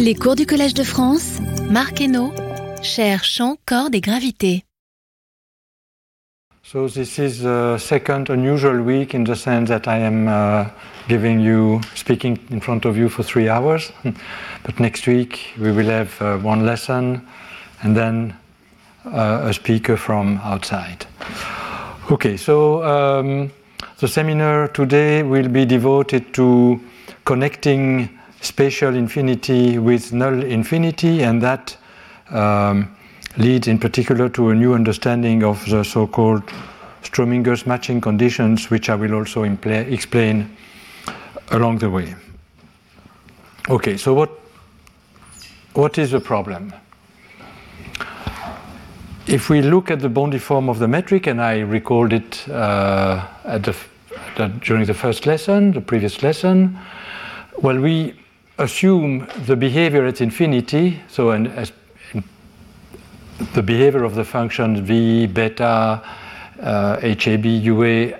Les cours du Collège de France, Marc Henneaux, cher champ, cordes et gravité. So this is the second unusual week in the sense that I am uh, giving you, speaking in front of you for three hours. but next week we will have uh, one lesson and then uh, a speaker from outside. Okay, so um, the seminar today will be devoted to connecting spatial infinity with null infinity, and that um, leads in particular to a new understanding of the so called Strominger's matching conditions, which I will also impl- explain along the way. Okay, so what, what is the problem? If we look at the boundary form of the metric, and I recalled it uh, at the, the, during the first lesson, the previous lesson, well, we assume the behavior at infinity, so an, as, the behavior of the function v, beta, uh, HAB, UA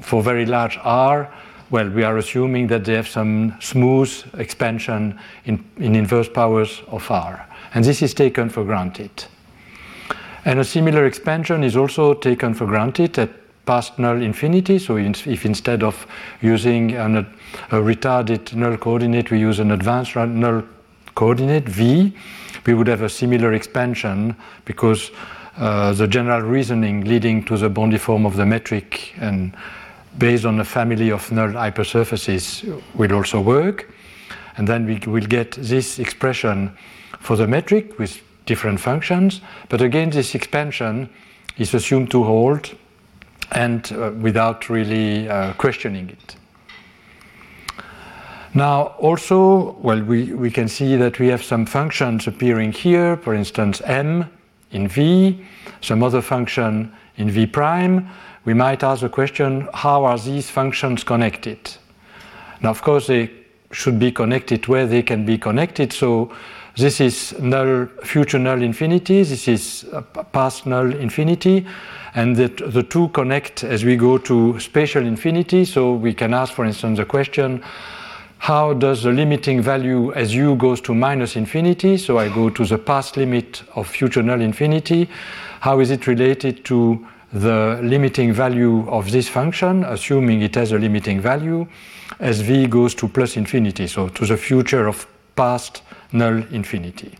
for very large R, well, we are assuming that they have some smooth expansion in, in inverse powers of R. And this is taken for granted. And a similar expansion is also taken for granted at past null infinity. So if instead of using an, a retarded null coordinate, we use an advanced null coordinate v, we would have a similar expansion because uh, the general reasoning leading to the boundary form of the metric and based on a family of null hypersurfaces will also work. And then we will get this expression for the metric with different functions. But again, this expansion is assumed to hold and uh, without really uh, questioning it. Now, also, well, we, we can see that we have some functions appearing here, for instance, m in v, some other function in v prime. We might ask the question how are these functions connected? Now, of course, they should be connected where they can be connected. So, this is null, future null infinity, this is past null infinity, and the, the two connect as we go to spatial infinity. So we can ask, for instance, the question how does the limiting value as u goes to minus infinity, so I go to the past limit of future null infinity, how is it related to the limiting value of this function, assuming it has a limiting value, as v goes to plus infinity, so to the future of past null infinity.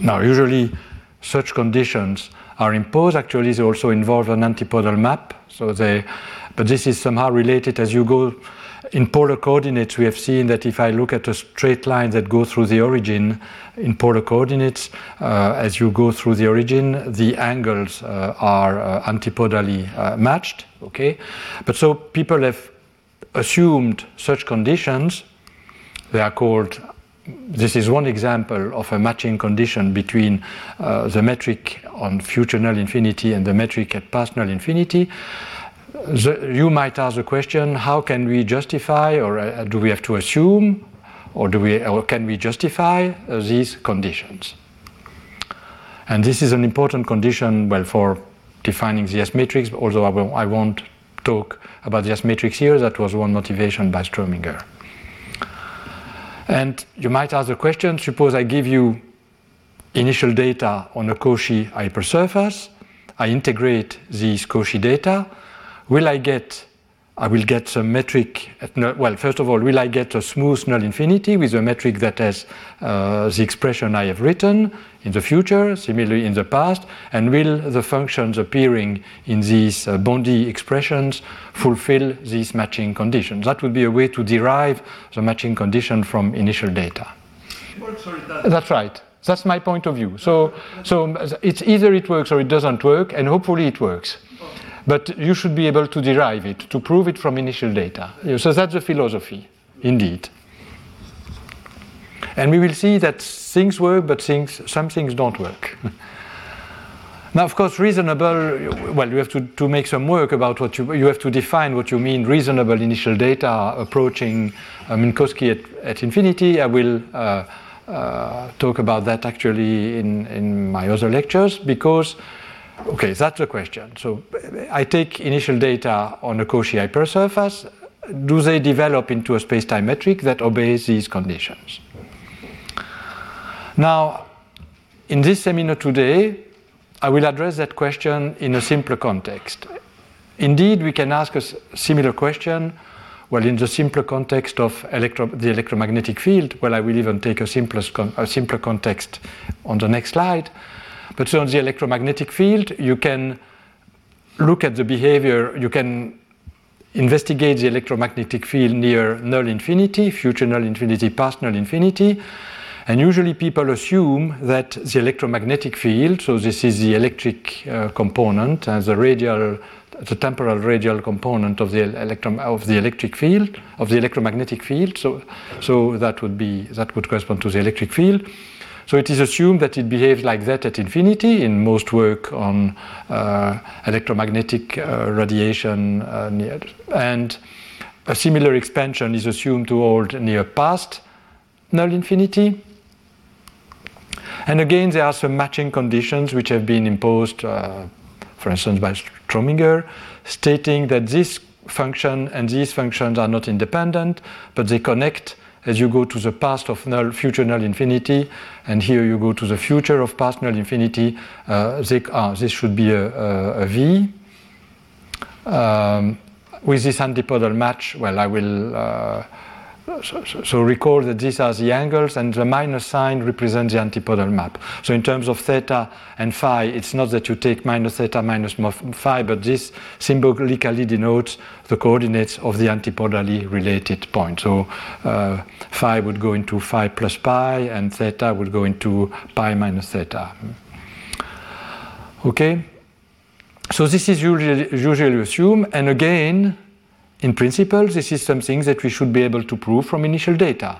Now, usually such conditions are imposed. Actually, they also involve an antipodal map. So they, but this is somehow related as you go in polar coordinates. We have seen that if I look at a straight line that goes through the origin in polar coordinates, uh, as you go through the origin, the angles uh, are uh, antipodally uh, matched. Okay, but so people have assumed such conditions they are called, this is one example of a matching condition between uh, the metric on future null infinity and the metric at past null infinity. The, you might ask the question how can we justify, or uh, do we have to assume, or, do we, or can we justify uh, these conditions? And this is an important condition, well, for defining the S matrix, although I, will, I won't talk about the S matrix here, that was one motivation by Strominger. And you might ask the question suppose I give you initial data on a Cauchy hypersurface, I integrate these Cauchy data, will I get I will get some metric, null, well, first of all, will I get a smooth null infinity with a metric that has uh, the expression I have written in the future, similarly in the past, and will the functions appearing in these uh, Bondi expressions fulfill these matching conditions? That would be a way to derive the matching condition from initial data. That's right. That's my point of view. So, so it's either it works or it doesn't work, and hopefully it works. But you should be able to derive it, to prove it from initial data. So that's the philosophy, indeed. And we will see that things work, but things, some things don't work. now, of course, reasonable, well, you have to, to make some work about what you, you have to define what you mean reasonable initial data approaching uh, Minkowski at, at infinity. I will uh, uh, talk about that actually in, in my other lectures because Okay, that's the question. So I take initial data on a Cauchy hypersurface. do they develop into a space-time metric that obeys these conditions? Now, in this seminar today, I will address that question in a simpler context. Indeed, we can ask a similar question, well, in the simpler context of electro the electromagnetic field. Well, I will even take a, con a simpler context on the next slide. But on the electromagnetic field, you can look at the behavior, you can investigate the electromagnetic field near null infinity, future null infinity, past null infinity, and usually people assume that the electromagnetic field, so this is the electric uh, component and the radial, the temporal radial component of the, of the electric field, of the electromagnetic field, so, so that would be, that would correspond to the electric field. So it is assumed that it behaves like that at infinity in most work on uh, electromagnetic uh, radiation uh, and a similar expansion is assumed to hold near past null infinity. And again, there are some matching conditions which have been imposed, uh, for instance, by Strominger, stating that this function and these functions are not independent, but they connect as you go to the past of null, future null infinity, and here you go to the future of past null infinity. Uh, they, ah, this should be a, a, a V. Um, with this antipodal match, well, I will. Uh, so, so, so, recall that these are the angles and the minus sign represents the antipodal map. So in terms of theta and phi, it's not that you take minus theta minus phi, but this symbolically denotes the coordinates of the antipodally related point. So uh, phi would go into phi plus pi and theta would go into pi minus theta. Okay? So this is usually, usually assumed, and again, in principle, this is something that we should be able to prove from initial data.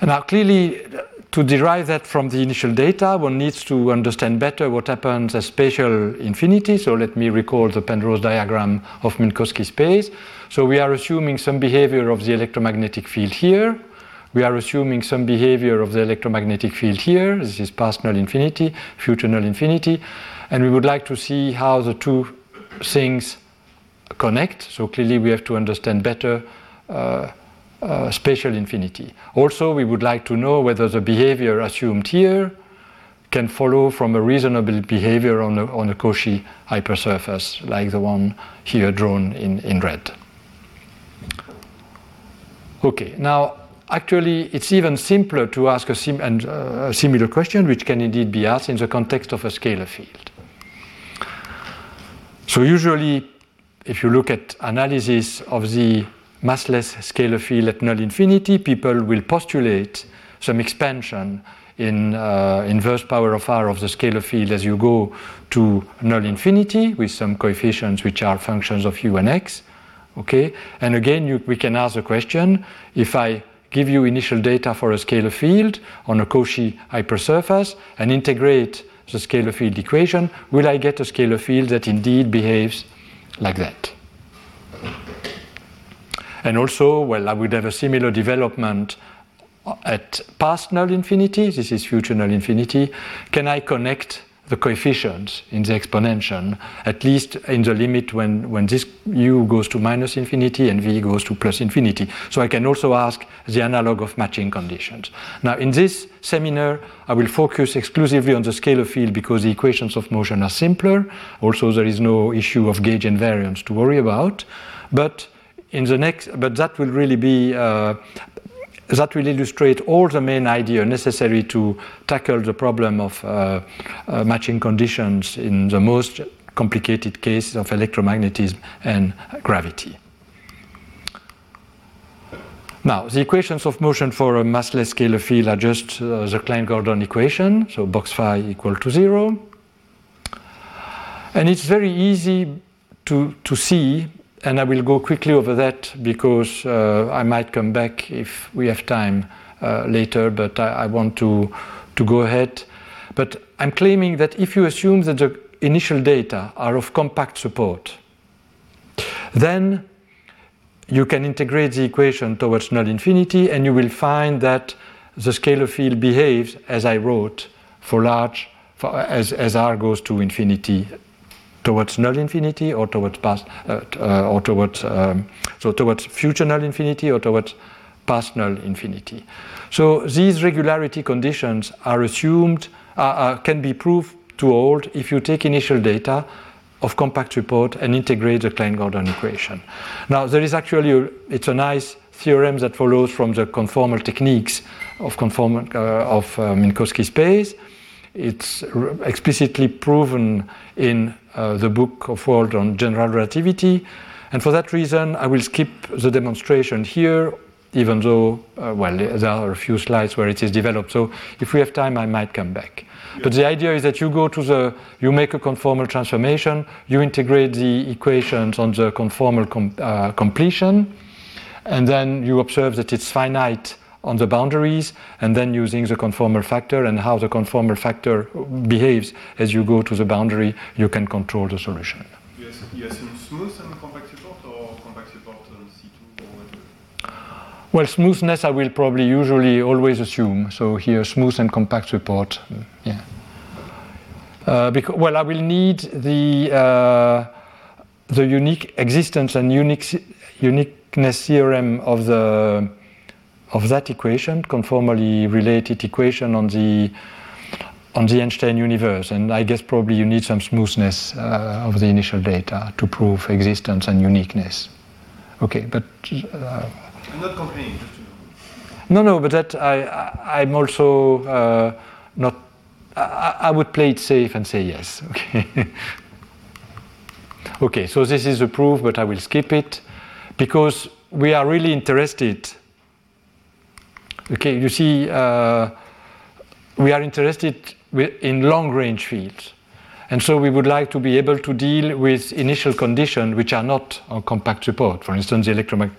And now, clearly, to derive that from the initial data, one needs to understand better what happens at spatial infinity. So let me recall the Penrose diagram of Minkowski space. So we are assuming some behavior of the electromagnetic field here. We are assuming some behavior of the electromagnetic field here. This is past null infinity, future null infinity. And we would like to see how the two things connect. So clearly, we have to understand better uh, uh, spatial infinity. Also, we would like to know whether the behavior assumed here can follow from a reasonable behavior on a, on a Cauchy hypersurface, like the one here drawn in, in red. Okay, now actually it's even simpler to ask a, sim- and, uh, a similar question, which can indeed be asked in the context of a scalar field. So usually, if you look at analysis of the massless scalar field at null infinity, people will postulate some expansion in uh, inverse power of r of the scalar field as you go to null infinity with some coefficients which are functions of u and x. Okay, and again you, we can ask the question: if I give you initial data for a scalar field on a Cauchy hypersurface and integrate the scalar field equation, will I get a scalar field that indeed behaves like that? And also, well, I would have a similar development at past null infinity, this is future null infinity. Can I connect the coefficients in the exponential, at least in the limit when, when this u goes to minus infinity and v goes to plus infinity. So I can also ask the analog of matching conditions. Now, in this seminar, I will focus exclusively on the scalar field because the equations of motion are simpler. Also, there is no issue of gauge invariance to worry about. But in the next, but that will really be uh, that will illustrate all the main idea necessary to tackle the problem of uh, uh, matching conditions in the most complicated cases of electromagnetism and gravity. Now, the equations of motion for a massless scalar field are just uh, the Klein-Gordon equation, so box phi equal to zero. And it's very easy to, to see and I will go quickly over that because uh, I might come back if we have time uh, later, but I, I, want to, to go ahead. But I'm claiming that if you assume that the initial data are of compact support, then you can integrate the equation towards null infinity and you will find that the scalar field behaves as I wrote for large, for, as, as r goes to infinity towards null infinity or towards past uh, uh, or towards um, so towards future null infinity or towards past null infinity. So these regularity conditions are assumed uh, can be proved to hold if you take initial data of compact support and integrate the Klein-Gordon equation. Now there is actually a, it's a nice theorem that follows from the conformal techniques of conformal uh, of uh, Minkowski space. It's explicitly proven in uh, the book of Wald on general relativity, and for that reason, I will skip the demonstration here, even though, uh, well, there are a few slides where it is developed. So if we have time, I might come back. But the idea is that you go to the, you make a conformal transformation, you integrate the equations on the conformal com, uh, completion, and then you observe that it's finite on the boundaries, and then using the conformal factor and how the conformal factor behaves as you go to the boundary, you can control the solution. Yes, yes, smooth and compact support or compact support on C2 or Well, smoothness I will probably usually always assume. So here, smooth and compact support, yeah. Uh, because, well, I will need the uh, the unique existence and unique uniqueness theorem of the of that equation, conformally related equation on the on the Einstein universe, and I guess probably you need some smoothness uh, of the initial data to prove existence and uniqueness. Okay, but uh, I'm not complaining. Just to know. No, no, but that I, I I'm also uh, not. I, I would play it safe and say yes. Okay. okay, so this is the proof, but I will skip it because we are really interested Okay, you see, uh, we are interested in long range fields. And so we would like to be able to deal with initial conditions which are not on compact support. For instance,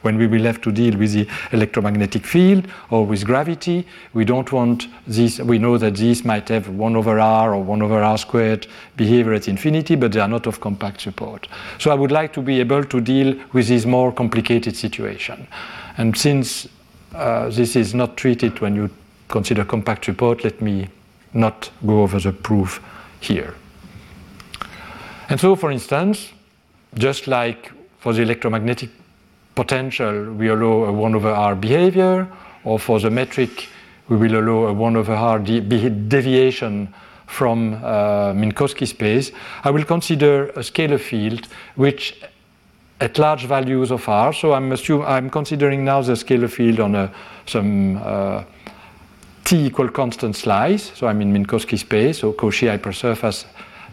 when we will have to deal with the electromagnetic field or with gravity, we don't want this. We know that these might have 1 over r or 1 over r squared behavior at infinity, but they are not of compact support. So I would like to be able to deal with this more complicated situation. And since uh, this is not treated when you consider compact support. Let me not go over the proof here. And so, for instance, just like for the electromagnetic potential, we allow a 1 over r behavior, or for the metric, we will allow a 1 over r de deviation from uh, Minkowski space, I will consider a scalar field which at large values of R. So I'm, assume, I'm considering now the scalar field on a, some uh, t equal constant slice. So I'm in Minkowski space, so Cauchy hypersurface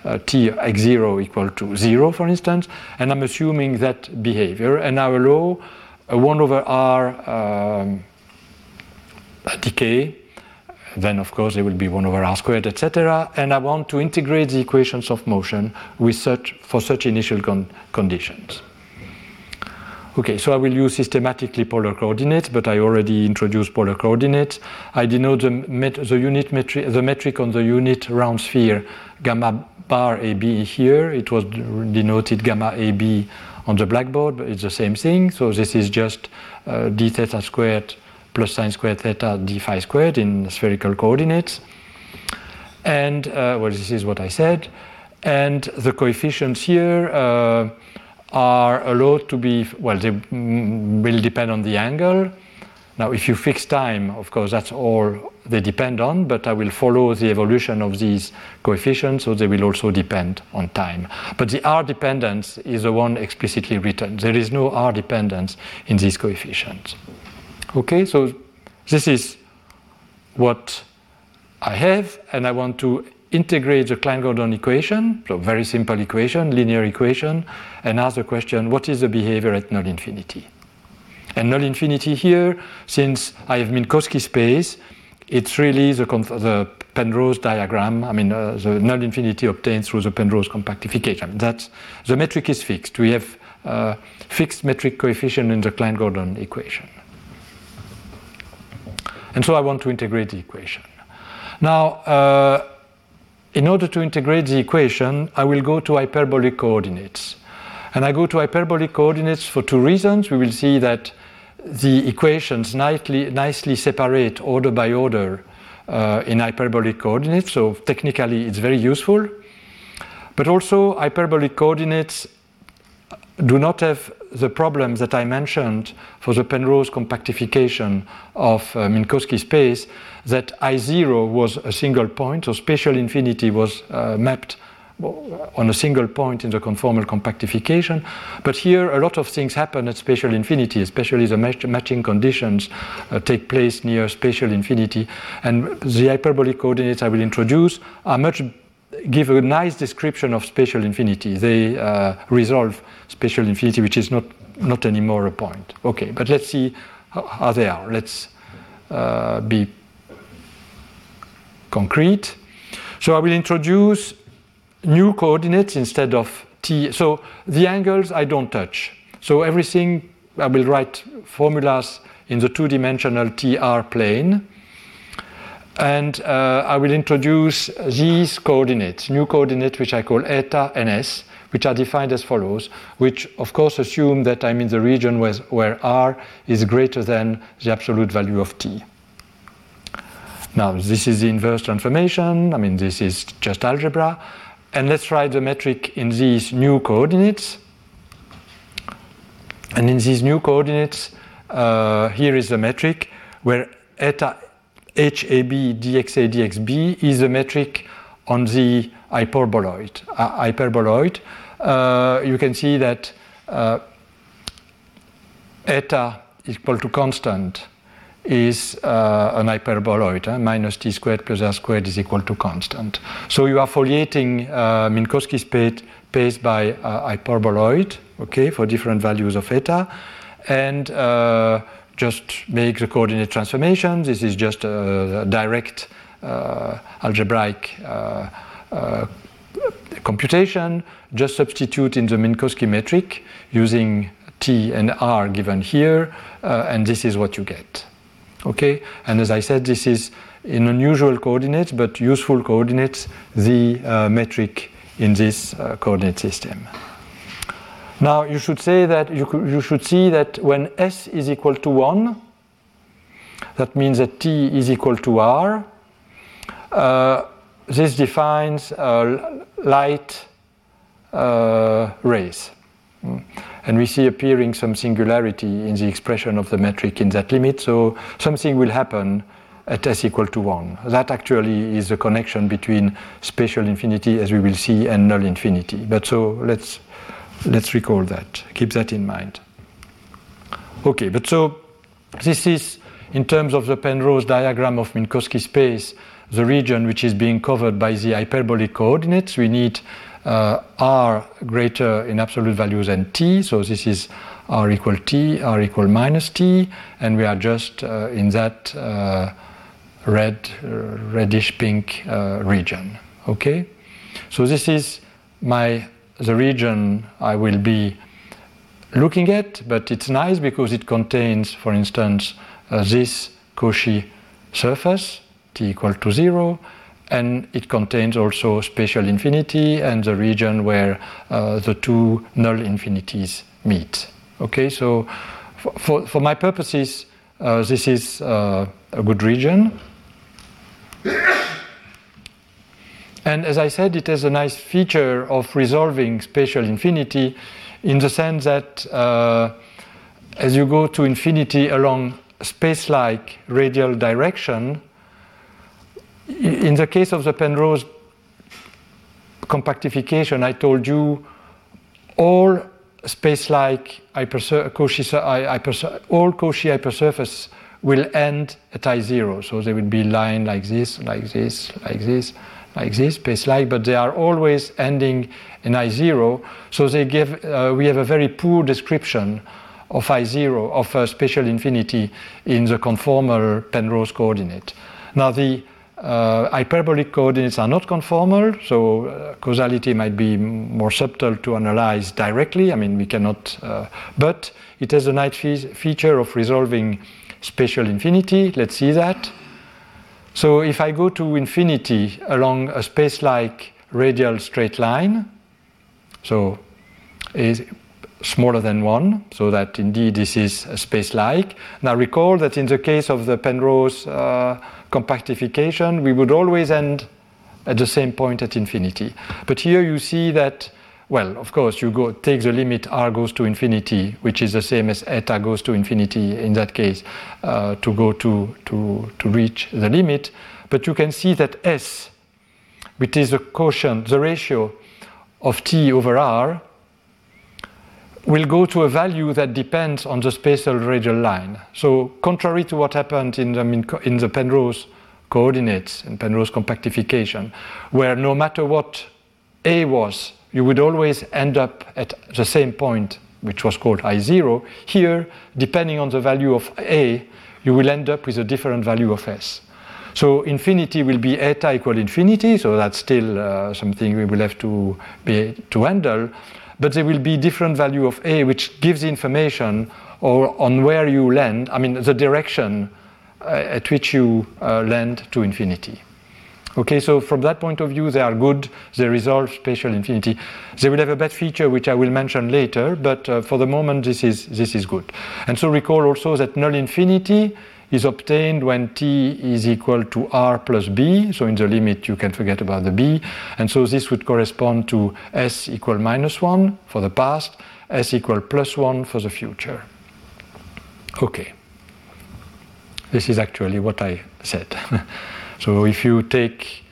uh, t x0 equal to 0, for instance. And I'm assuming that behavior. And I allow a 1 over R um, decay then of course there will be 1 over r squared, etc. And I want to integrate the equations of motion with such, for such initial con conditions. Okay, so I will use systematically polar coordinates, but I already introduced polar coordinates. I denote the, met, the unit metric, the metric on the unit round sphere gamma bar AB here. It was denoted gamma AB on the blackboard, but it's the same thing. So this is just uh, d theta squared plus sine squared theta d phi squared in spherical coordinates. And uh, well, this is what I said. And the coefficients here. Uh, are allowed to be, well, they will depend on the angle. Now, if you fix time, of course, that's all they depend on, but I will follow the evolution of these coefficients, so they will also depend on time. But the R dependence is the one explicitly written. There is no R dependence in these coefficients. Okay, so this is what I have, and I want to integrate the Klein-Gordon equation, so very simple equation, linear equation, and ask the question, what is the behavior at null infinity? And null infinity here, since I have Minkowski space, it's really the, the Penrose diagram. I mean, uh, the null infinity obtained through the Penrose compactification. That's the metric is fixed. We have uh, fixed metric coefficient in the Klein-Gordon equation. And so I want to integrate the equation. Now, uh, in order to integrate the equation, I will go to hyperbolic coordinates. And I go to hyperbolic coordinates for two reasons. We will see that the equations nicely, nicely separate order by order uh, in hyperbolic coordinates, so technically it's very useful. But also, hyperbolic coordinates do not have the problems that I mentioned for the Penrose compactification of uh, Minkowski space, that I0 was a single point, so spatial infinity was uh, mapped on a single point in the conformal compactification. But here, a lot of things happen at spatial infinity, especially the match matching conditions uh, take place near spatial infinity. And the hyperbolic coordinates I will introduce are much give a nice description of spatial infinity. They uh, resolve spatial infinity, which is not, not anymore a point. Okay, but let's see how, how they are. Let's uh, be concrete. So I will introduce new coordinates instead of t. So the angles I don't touch. So everything I will write formulas in the two-dimensional TR plane. And uh, I will introduce these coordinates, new coordinates which I call eta and s, which are defined as follows, which of course assume that I'm in the region where, where r is greater than the absolute value of t. Now, this is the inverse transformation. I mean, this is just algebra. And let's write the metric in these new coordinates. And in these new coordinates, uh, here is the metric where eta HAB dxa dxb is the metric on the hyperboloid. Uh, hyperboloid. Uh, you can see that uh, eta is equal to constant is uh, an hyperboloid. Uh, minus t squared plus r squared is equal to constant. So you are foliating uh, Minkowski space, by hyperboloid, okay, for different values of eta, and uh, just make the coordinate transformation. This is just a direct uh, algebraic uh, computation. Just substitute in the Minkowski metric using t and r given here, and this is what you get. Okay, and as I said, this is in unusual coordinates but useful coordinates, the uh, metric in this uh, coordinate system. Now you should say that you, you should see that when s is equal to one, that means that t is equal to r. Uh, this defines light uh, rays. Mm. And we see appearing some singularity in the expression of the metric in that limit. So something will happen at s equal to 1. That actually is the connection between spatial infinity, as we will see, and null infinity. But so let's, let's recall that, keep that in mind. Okay, but so this is, in terms of the Penrose diagram of Minkowski space, the region which is being covered by the hyperbolic coordinates. We need r greater in absolute values than t. So this is r equal t, r equal minus t, and we are just uh, in that uh, red, uh, reddish pink uh, region. Okay, so this is my the region I will be looking at, but it's nice because it contains, for instance, uh, this Cauchy surface t equal to zero and it contains also spatial infinity and the region where uh, the two null infinities meet. Okay, so for, for, my purposes, uh, this is uh, a good region. And as I said, it has a nice feature of resolving spatial infinity in the sense that uh, as you go to infinity along space-like radial direction, in the case of the Penrose compactification, I told you all space-like Cauchy, all Cauchy hypersurface will end at I0. So they will be line like this, like this, like this, like this, space-like, but they are always ending in I0. So they give, uh, we have a very poor description of I0, of uh, spatial infinity in the conformal Penrose coordinate. Now the uh, hyperbolic coordinates are not conformal, so uh, causality might be more subtle to analyze directly. I mean, we cannot, uh, but it has a nice fe- feature of resolving spatial infinity. Let's see that. So if I go to infinity along a space-like radial straight line, so is smaller than one, so that indeed this is space-like. Now recall that in the case of the Penrose uh, compactification, we would always end at the same point at infinity. But here you see that, well, of course, you go take the limit r goes to infinity, which is the same as eta goes to infinity in that case, uh, to go to, to, to reach the limit. But you can see that s, which is the quotient, the ratio of t over r, will go to a value that depends on the spatial radial line. So contrary to what happened in the, in the Penrose coordinates and Penrose compactification, where no matter what A was, you would always end up at the same point, which was called I0. Here, depending on the value of A, you will end up with a different value of S. So infinity will be eta equal infinity, so that's still uh, something we will have to be to handle but there will be different value of A which gives the information or on where you land, I mean the direction uh, at which you uh, land to infinity. Okay, so from that point of view, they are good. They resolve spatial infinity. They will have a bad feature, which I will mention later, but uh, for the moment, this is, this is good. And so recall also that null infinity is obtained when t is equal to r plus b. So in the limit, you can forget about the b. And so this would correspond to s equal minus 1 for the past, s equal plus 1 for the future. Okay. This is actually what I said. so if you take,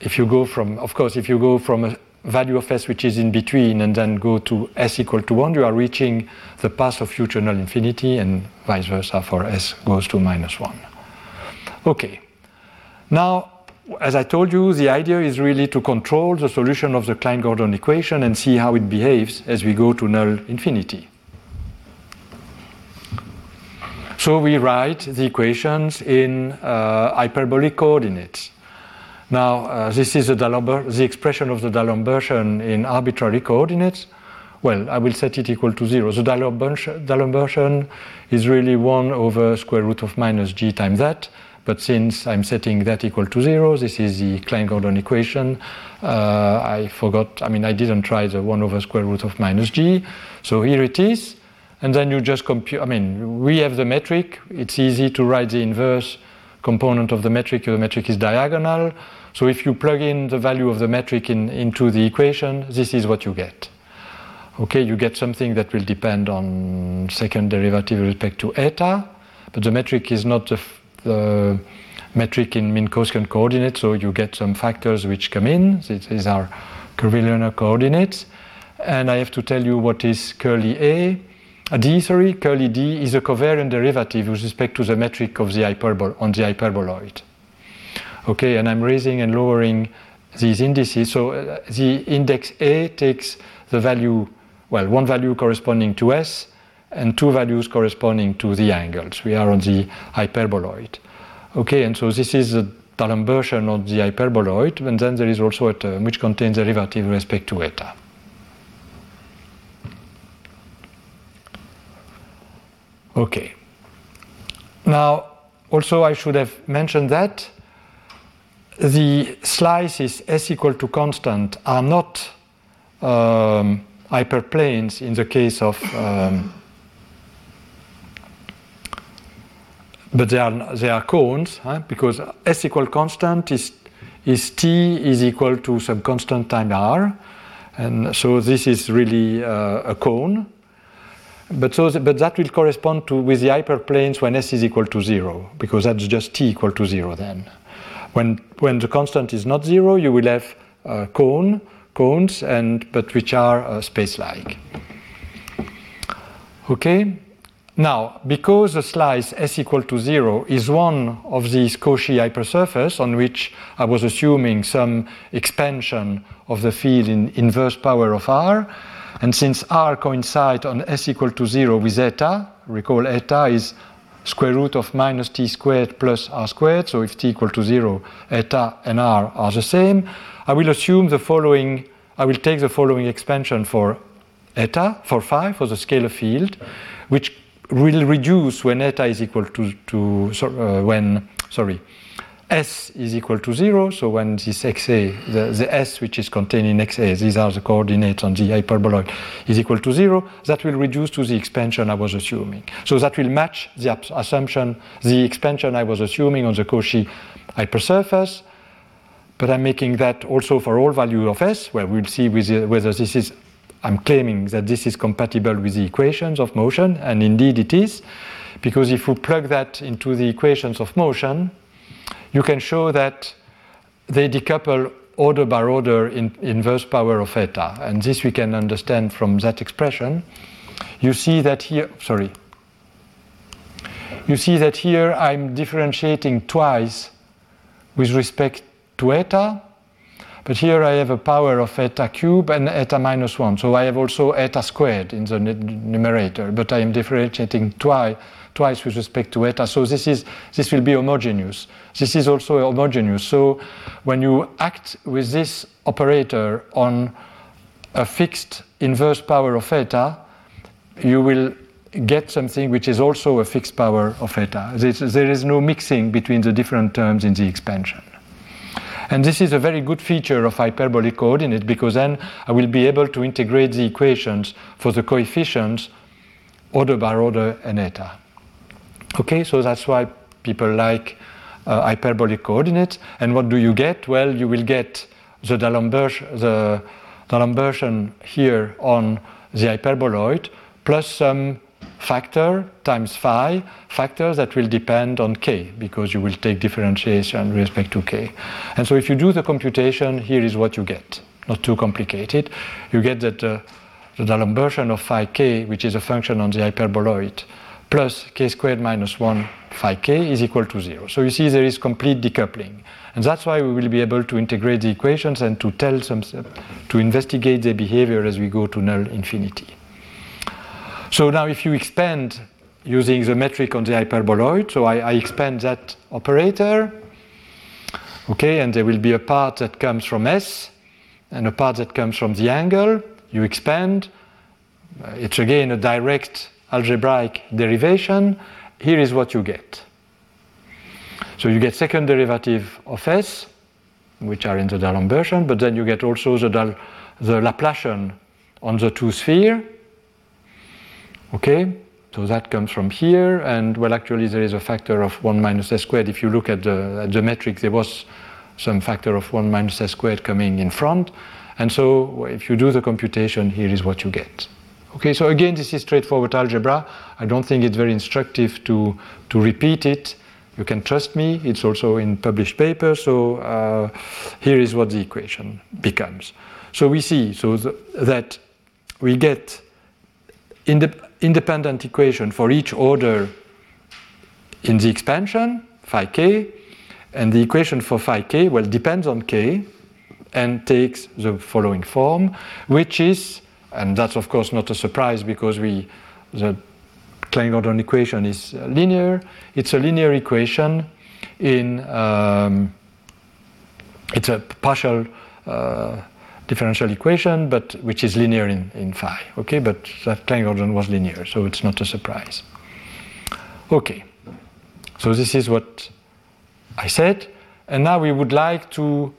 if you go from, of course, if you go from a value of s which is in between and then go to s equal to 1, you are reaching the path of future null infinity and vice versa for s goes to minus 1. Okay. Now, as I told you, the idea is really to control the solution of the Klein-Gordon equation and see how it behaves as we go to null infinity. So we write the equations in uh, hyperbolic coordinates. Now, uh, this is the expression of the D'Alembert in arbitrary coordinates. Well, I will set it equal to zero. The D'Alembert is really 1 over square root of minus g times that. But since I'm setting that equal to zero, this is the Klein-Gordon equation. Uh, I forgot, I mean, I didn't try the 1 over square root of minus g. So here it is. And then you just compute, I mean, we have the metric. It's easy to write the inverse component of the metric. The metric is diagonal. So if you plug in the value of the metric in, into the equation, this is what you get. Okay, you get something that will depend on second derivative with respect to eta, but the metric is not the, the metric in Minkowskian coordinates, so you get some factors which come in. These are curvilinear coordinates. And I have to tell you what is curly A. A D, sorry, curly D is a covariant derivative with respect to the metric of the hyperbol on the hyperboloid. Okay, and I'm raising and lowering these indices. So uh, the index A takes the value, well, one value corresponding to S and two values corresponding to the angles. We are on the hyperboloid. Okay, and so this is the D'Alembertian of the hyperboloid, and then there is also a term which contains derivative with respect to eta. Okay. Now, also I should have mentioned that the slices s equal to constant are not um, hyperplanes in the case of um, but they are they are cones huh? because s equal constant is is t is equal to some constant time r and so this is really uh, a cone but so but that will correspond to with the hyperplanes when s is equal to zero because that's just t equal to zero then when, when the constant is not zero, you will have uh, cone, cones, and, but which are uh, space-like. Okay? Now, because the slice s equal to zero is one of these Cauchy hypersurface on which I was assuming some expansion of the field in inverse power of r, and since r coincides on s equal to zero with eta, recall eta is square root of minus t squared plus r squared. So if t equal to 0, eta and r are the same. I will assume the following, I will take the following expansion for eta, for phi, for the scalar field, which will reduce when eta is equal to, to uh, when, sorry, S is equal to zero, so when this xa, the, the S which is contained in xa, these are the coordinates on the hyperboloid, is equal to zero, that will reduce to the expansion I was assuming. So that will match the assumption, the expansion I was assuming on the Cauchy hypersurface. but I'm making that also for all value of s, where we'll see whether this is, I'm claiming that this is compatible with the equations of motion, and indeed it is, because if we plug that into the equations of motion, you can show that they decouple order by order in inverse power of eta, and this we can understand from that expression. You see that here, sorry, you see that here I'm differentiating twice with respect to eta, but here I have a power of eta cube and eta minus 1. So I have also eta squared in the numerator, but I am differentiating twice, twice with respect to eta. So this, is, this will be homogeneous. This is also homogeneous. So when you act with this operator on a fixed inverse power of eta, you will get something which is also a fixed power of eta. There is no mixing between the different terms in the expansion. And this is a very good feature of hyperbolic coordinate because then I will be able to integrate the equations for the coefficients order by order and eta. Okay, so that's why people like uh, hyperbolic coordinates. And what do you get? Well, you will get the D'Alembert, the D'Alembertian here on the hyperboloid plus some factor times phi factors that will depend on k because you will take differentiation with respect to k. And so if you do the computation, here is what you get. Not too complicated. You get that uh, the D'Alembertian of phi k, which is a function on the hyperboloid, plus k squared minus 1 phi k is equal to 0. So you see there is complete decoupling. And that's why we will be able to integrate the equations and to tell some, to investigate their behavior as we go to null infinity. So now if you expand using the metric on the hyperboloid, so I, I expand that operator, okay, and there will be a part that comes from S and a part that comes from the angle. You expand. Uh, it's again a direct algebraic derivation. Here is what you get. So you get second derivative of S, which are in the D'Alembertian, but then you get also the, the Laplacian on the two sphere. Okay, so that comes from here, and well, actually, there is a factor of 1 minus s squared. If you look at the, at the metric, there was some factor of 1 minus s squared coming in front. And so, if you do the computation, here is what you get. Okay, so again, this is straightforward algebra. I don't think it's very instructive to, to repeat it. You can trust me, it's also in published papers. So, uh, here is what the equation becomes. So, we see so the, that we get in the independent equation for each order in the expansion, phi k, and the equation for phi k, well, depends on k and takes the following form, which is, and that's of course not a surprise because we, the Klein-Gordon equation is linear. It's a linear equation in, um, it's a partial uh, differential equation, but which is linear in, in phi. Okay, but that Klein-Gordon was linear, so it's not a surprise. Okay, so this is what I said, and now we would like to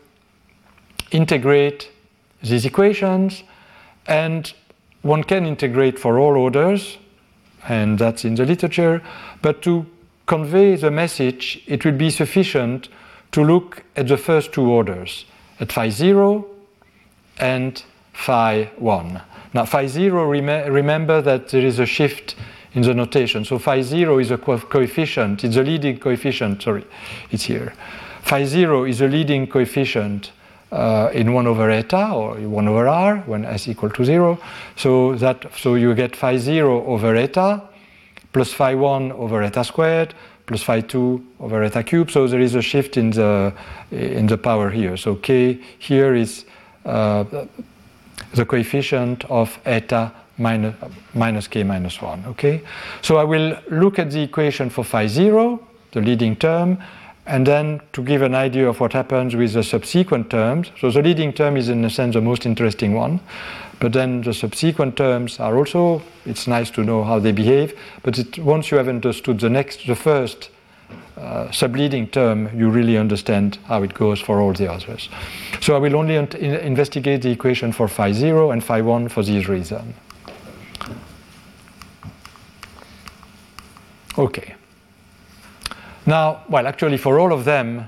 integrate these equations, and one can integrate for all orders, and that's in the literature, but to convey the message, it will be sufficient to look at the first two orders, at phi 0 and phi 1. Now, phi 0, rem- remember that there is a shift in the notation. So phi 0 is a co- coefficient, it's a leading coefficient, sorry, it's here. Phi 0 is a leading coefficient uh, in 1 over eta or 1 over r when s equal to 0. So, that, so you get phi 0 over eta plus phi 1 over eta squared plus phi 2 over eta cubed. So there is a shift in the, in the power here. So k here is Uh, the coefficient of eta minus, minus k minus 1. Okay? So I will look at the equation for phi 0, the leading term, and then to give an idea of what happens with the subsequent terms. So the leading term is in a sense the most interesting one, but then the subsequent terms are also, it's nice to know how they behave, but it, once you have understood the next, the first uh, subleading term, you really understand how it goes for all the others. So I will only in investigate the equation for phi 0 and phi 1 for this reason. Okay. Now, well, actually, for all of them,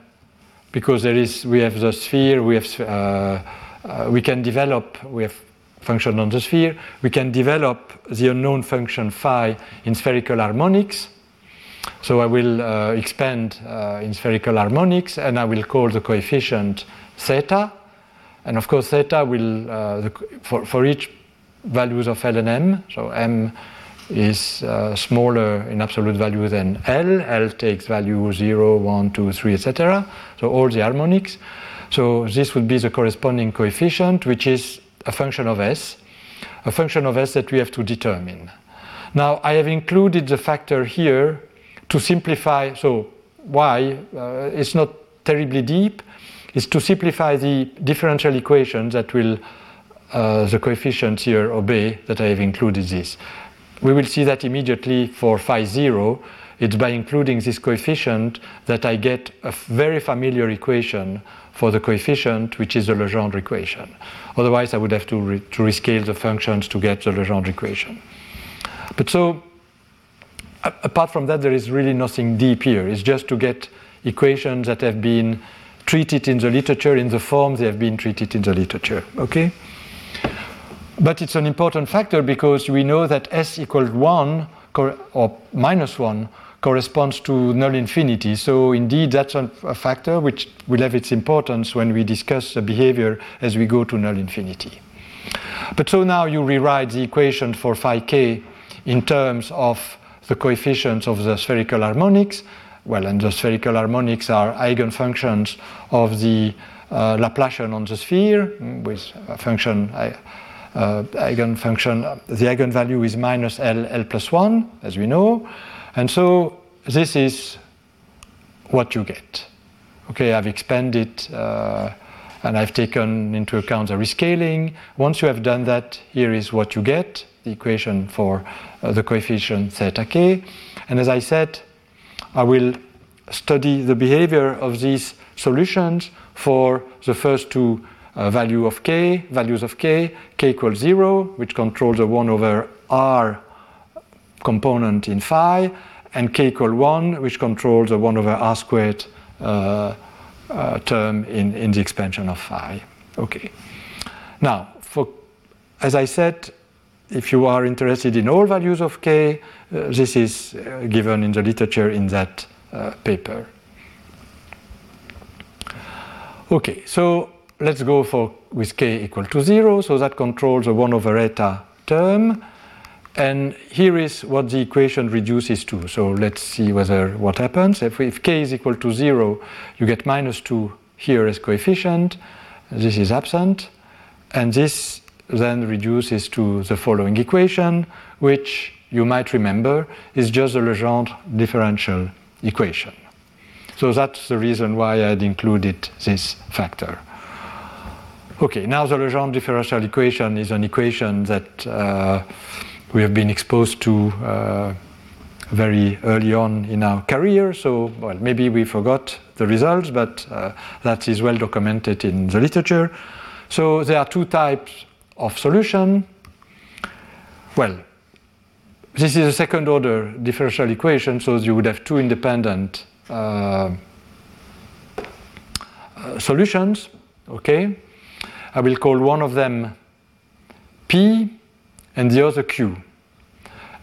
because there is we have the sphere, we have uh, uh, we can develop we have function on the sphere. We can develop the unknown function phi in spherical harmonics. So I will uh, expand uh, in spherical harmonics, and I will call the coefficient theta. And of course, theta will uh, the, for for each values of L and M. So M is uh, smaller in absolute value than L. L takes value 0, 1, 2, 3, etc. So all the harmonics. So this would be the corresponding coefficient, which is a function of S, a function of S that we have to determine. Now I have included the factor here to simplify, so why? Uh, it's not terribly deep, is to simplify the differential equation that will uh, the coefficients here obey that I have included this. We will see that immediately for phi 0. It's by including this coefficient that I get a very familiar equation for the coefficient, which is the Legendre equation. Otherwise, I would have to, re to rescale the functions to get the Legendre equation. But so, apart from that, there is really nothing deep here. It's just to get equations that have been treated in the literature in the form they have been treated in the literature. Okay? But it's an important factor because we know that s equals 1 or minus 1 corresponds to null infinity. So indeed, that's a, factor which will have its importance when we discuss the behavior as we go to null infinity. But so now you rewrite the equation for phi k in terms of the coefficients of the spherical harmonics. Well, and the spherical harmonics are eigenfunctions of the uh, Laplacian on the sphere with a function uh, eigenfunction, the eigenvalue is minus L, L plus 1, as we know. And so this is what you get. Okay, I've expanded uh, and I've taken into account the rescaling. Once you have done that, here is what you get, the equation for uh, the coefficient theta k. And as I said, I will study the behavior of these solutions for the first two uh, value of k, values of k, k equals 0, which controls the 1 over r component in phi, and k equal 1, which controls the 1 over r squared uh, uh, term in, in the expansion of phi. Okay. Now, for, as I said, if you are interested in all values of k, uh, this is uh, given in the literature in that uh, paper. Okay, so let's go for with k equal to 0, so that controls the 1 over eta term. And here is what the equation reduces to. So let's see whether what happens. If, if k is equal to 0, you get minus 2 here as coefficient. This is absent. And this then reduces to the following equation, which you might remember is just the Legendre differential equation. So that's the reason why I had included this factor. Okay, now the Legendre differential equation is an equation that uh, we have been exposed to uh, very early on in our career. So, well, maybe we forgot the results, but uh, that is well documented in the literature. So, there are two types of solution. Well, this is a second order differential equation, so you would have two independent uh, uh solutions, okay? I will call one of them P and the other Q.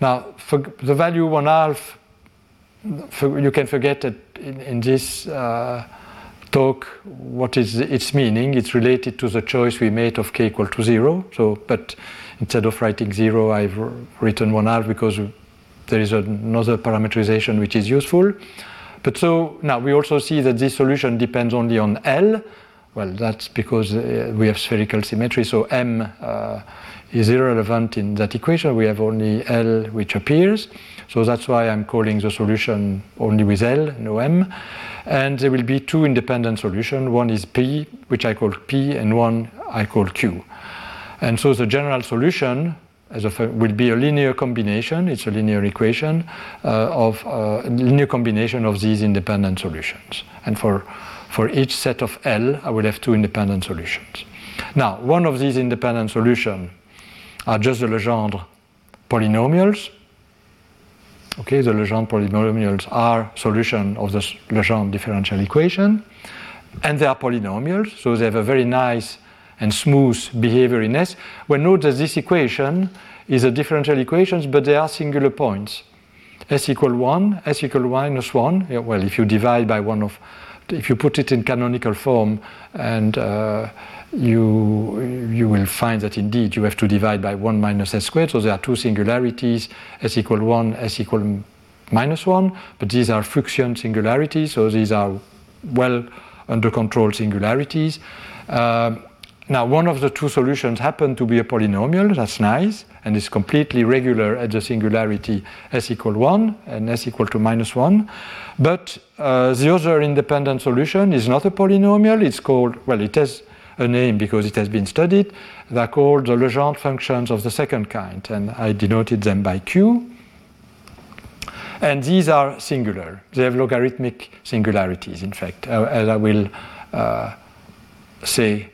Now, for the value one half, you can forget that in, in this uh, talk what is its meaning. It's related to the choice we made of k equal to zero. So, but instead of writing zero, I've written one half because there is another parameterization which is useful. But so now we also see that this solution depends only on L, well, that's because uh, we have spherical symmetry, so m uh, is irrelevant in that equation. We have only L which appears. So that's why I'm calling the solution only with L, no M. And there will be two independent solutions. One is P, which I call P, and one I call Q. And so the general solution will be a linear combination, it's a linear equation, uh, of uh, linear combination of these independent solutions. And for for each set of L, I will have two independent solutions. Now, one of these independent solutions are just the Legendre polynomials. Okay, the Legendre polynomials are solution of the Legendre differential equation. and they are polynomials, so they have a very nice and smooth behavior in S. Well, note that this equation is a differential equation, but they are singular points. S equal 1, S equal minus 1. Yeah, well, if you divide by one of, if you put it in canonical form and uh, you, you will find that indeed you have to divide by 1 minus s squared. So there are two singularities, s equal 1, s equal minus 1, but these are Fuchsian singularities, so these are well under control singularities. Uh, now, one of the two solutions happen to be a polynomial, that's nice, and is completely regular at the singularity s equal 1 and s equal to minus 1. But uh, the other independent solution is not a polynomial, it's called, well, it has a name because it has been studied. They're called the Legendre functions of the second kind, and I denoted them by Q. And these are singular. They have logarithmic singularities, in fact, uh, as I will uh, say,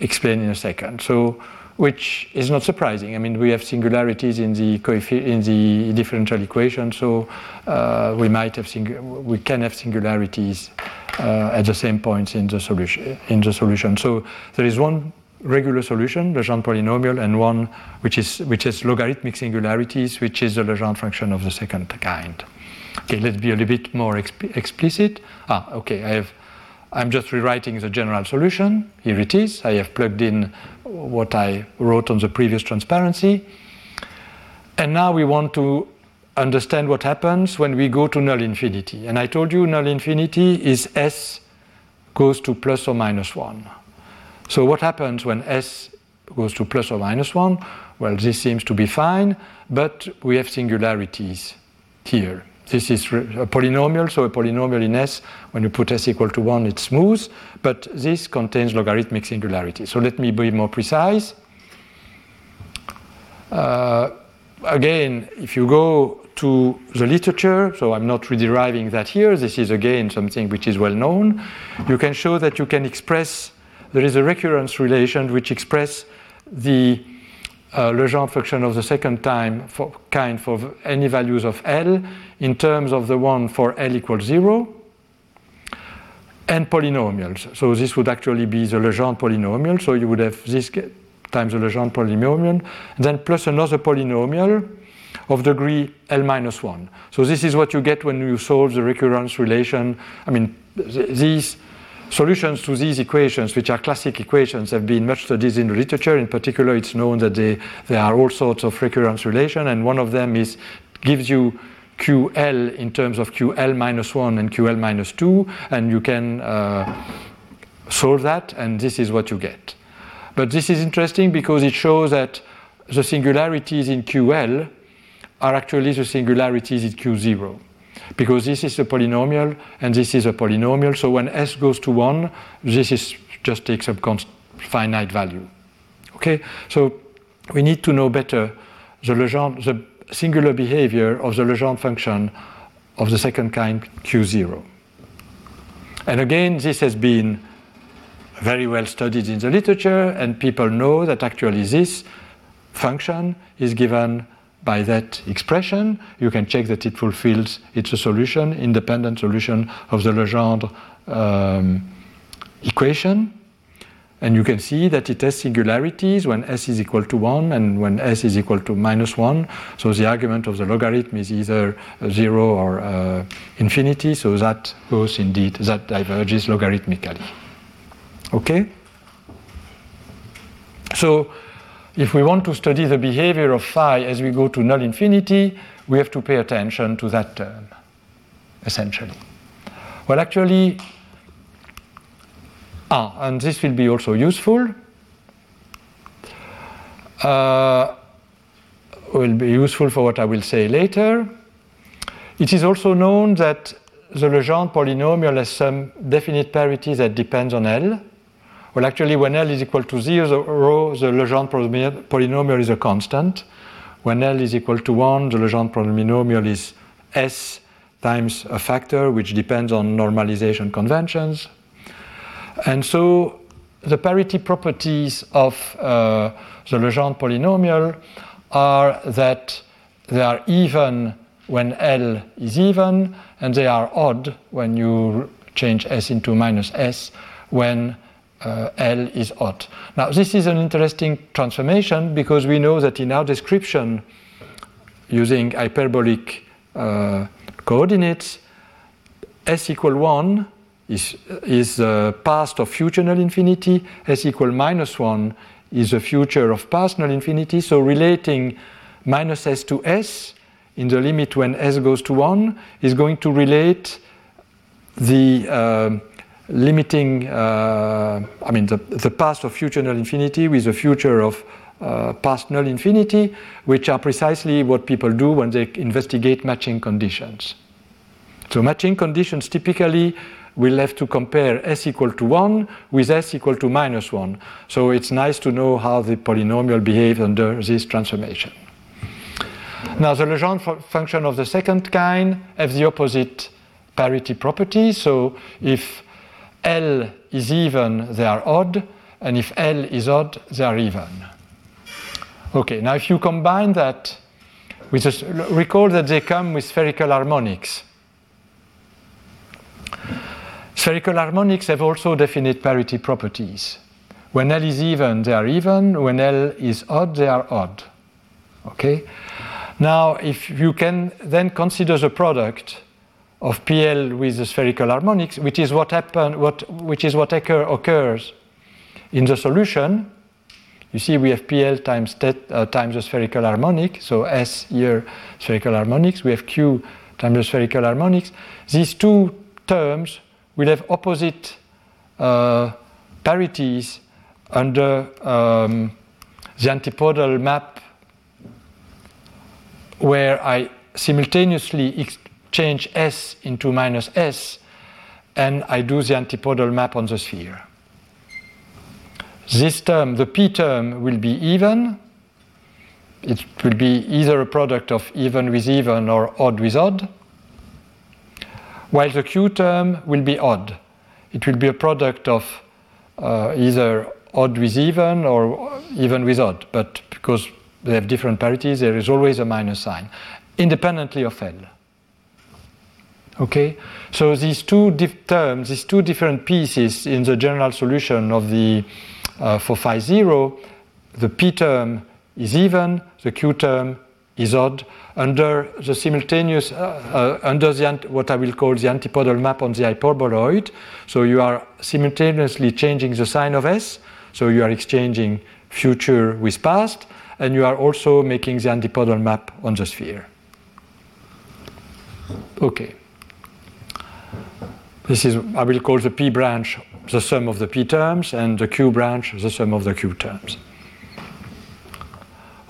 explain in a second. So, which is not surprising. I mean, we have singularities in the in the differential equation, so uh, we might have we can have singularities uh, at the same points in the solution. In the solution, so there is one regular solution, Legendre polynomial, and one which is which has logarithmic singularities, which is the Legendre function of the second kind. Okay, let's be a little bit more exp explicit. Ah, okay, I have. I'm just rewriting the general solution. Here it is. I have plugged in what I wrote on the previous transparency. And now we want to understand what happens when we go to null infinity. And I told you null infinity is s goes to plus or minus 1. So what happens when s goes to plus or minus 1? Well, this seems to be fine, but we have singularities here. This is a polynomial, so a polynomial in S, when you put S equal to 1, it's smooth, but this contains logarithmic singularity. So let me be more precise. Uh, again, if you go to the literature, so I'm not rederiving that here, this is again something which is well known, you can show that you can express, there is a recurrence relation which express the uh, Legendre function of the second time for, kind for any values of L in terms of the one for L equals 0 and polynomials. So this would actually be the Legendre polynomial. So you would have this times the Legendre polynomial, then plus another polynomial of degree L minus 1. So this is what you get when you solve the recurrence relation. I mean, th these solutions to these equations, which are classic equations, have been much studied in the literature. In particular, it's known that they, there are all sorts of recurrence relation, and one of them is gives you QL in terms of QL minus 1 and QL minus 2, and you can uh, solve that, and this is what you get. But this is interesting because it shows that the singularities in QL are actually the singularities in Q0. Because this is a polynomial and this is a polynomial, so when s goes to 1, this is just takes a finite value. Okay, so we need to know better the Legendre, the singular behavior of the Legendre function of the second kind Q0. And again, this has been very well studied in the literature, and people know that actually this function is given by that expression. You can check that it fulfills, it's a solution, independent solution of the Legendre um, equation. And you can see that it has singularities when s is equal to 1 and when s is equal to minus 1. So the argument of the logarithm is either 0 or uh, infinity, so that goes indeed, that diverges logarithmically. Okay? So if we want to study the behavior of phi as we go to null infinity, we have to pay attention to that term, essentially. Well, actually, ah, and this will be also useful. Uh, will be useful for what I will say later. It is also known that the Legendre polynomial has some definite parity that depends on L. Well, actually, when L is equal to 0, the Legendre polynomial is a constant. When L is equal to 1, the Legendre polynomial is S times a factor which depends on normalization conventions. And so the parity properties of uh, the Legendre polynomial are that they are even when L is even, and they are odd when you change S into minus S when uh, L is odd. Now, this is an interesting transformation because we know that in our description, using hyperbolic uh, coordinates, S equal 1 is, is uh, past of future null infinity, S equal minus 1 is the future of past null infinity. So relating minus S to S in the limit when S goes to 1 is going to relate the uh, limiting, uh, I mean, the, the past of future null infinity with the future of uh, past null infinity, which are precisely what people do when they investigate matching conditions. So matching conditions typically we'll have to compare s equal to 1 with s equal to minus 1. So it's nice to know how the polynomial behaves under this transformation. Now the Legendre function of the second kind have the opposite parity property. So if L is even, they are odd, and if L is odd, they are even. Okay, now if you combine that with this, recall that they come with spherical harmonics. Spherical harmonics have also definite parity properties. When L is even, they are even. When L is odd, they are odd. Okay? Now, if you can then consider the product of PL with the spherical harmonics, which is what happen, what, which is what occur, occurs in the solution. You see, we have PL times, uh, times the spherical harmonic, so S here spherical harmonics. We have Q times the spherical harmonics. These two terms will have opposite uh, parities under um, the antipodal map, where I simultaneously change S into minus S, and I do the antipodal map on the sphere. This term, the P term, will be even. It will be either a product of even with even or odd with odd. While the Q term will be odd. It will be a product of uh, either odd with even or even with odd. But because they have different parities, there is always a minus sign, independently of L. Okay, so these two terms, these two different pieces in the general solution of the uh, for phi zero, the p term is even, the q term is odd under the simultaneous uh, uh, under the what I will call the antipodal map on the hyperboloid. So you are simultaneously changing the sign of s, so you are exchanging future with past, and you are also making the antipodal map on the sphere. Okay. This is, I will call the P branch the sum of the P terms and the Q branch the sum of the Q terms.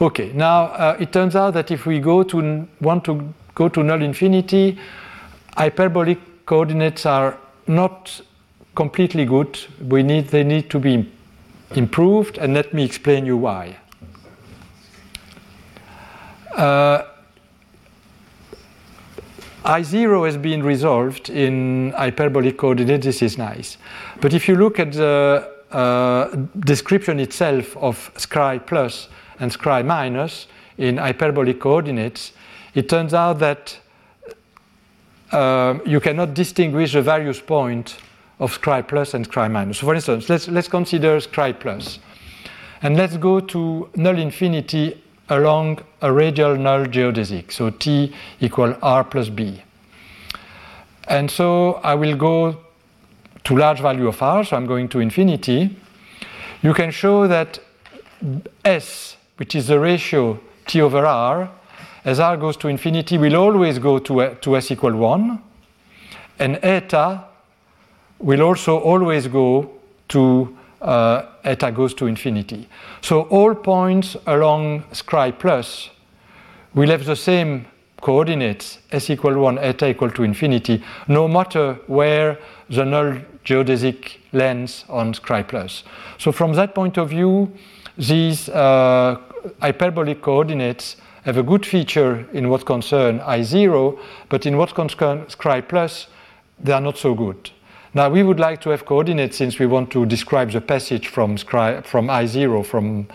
Okay, now uh, it turns out that if we go to want to go to null infinity, hyperbolic coordinates are not completely good. We need, they need to be improved, and let me explain you why. Uh, I0 has been resolved in hyperbolic coordinates, this is nice. But if you look at the uh, description itself of scri plus and scri minus in hyperbolic coordinates, it turns out that uh, you cannot distinguish the various points of scri plus and scri minus. So for instance, let's, let's consider scri plus. And let's go to null infinity along a radial null geodesic, so t equal r plus b. And so I will go to large value of r, so I'm going to infinity. You can show that s, which is the ratio t over r, as r goes to infinity, will always go to, uh, to s equal 1, and eta will also always go to uh, eta goes to infinity. So all points along scri plus will have the same coordinates s equal 1, eta equal to infinity, no matter where the null geodesic lands on scri plus. So from that point of view, these uh, hyperbolic coordinates have a good feature in what concern I0, but in what concerns scri plus, they are not so good. Now we would like to have coordinates since we want to describe the passage from, from I0, from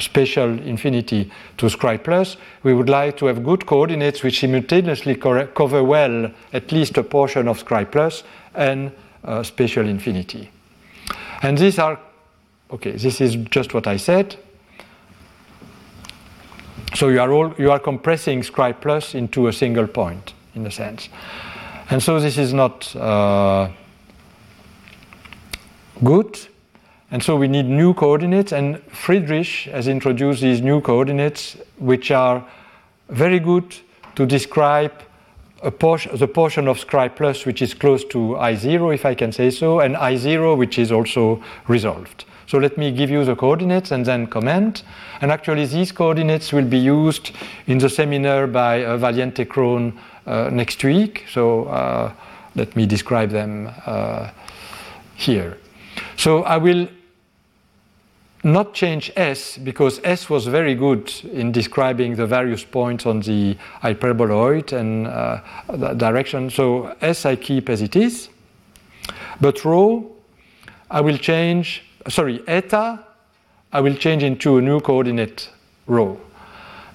spatial infinity to scri plus. We would like to have good coordinates which simultaneously cover well at least a portion of scri plus and uh, spatial infinity. And these are, okay, this is just what I said. So you are, all, you are compressing scri plus into a single point, in a sense. And so this is not uh, good. And so we need new coordinates, and Friedrich has introduced these new coordinates, which are very good to describe portion, the portion of scri plus which is close to I0, if I can say so, and I0 which is also resolved. So let me give you the coordinates and then comment. And actually, these coordinates will be used in the seminar by uh, Valiente Kroon uh, next week. So uh, let me describe them uh, here. So I will not change S because S was very good in describing the various points on the hyperboloid and uh, direction. So S I keep as it is. But rho, I will change, sorry, eta, I will change into a new coordinate rho.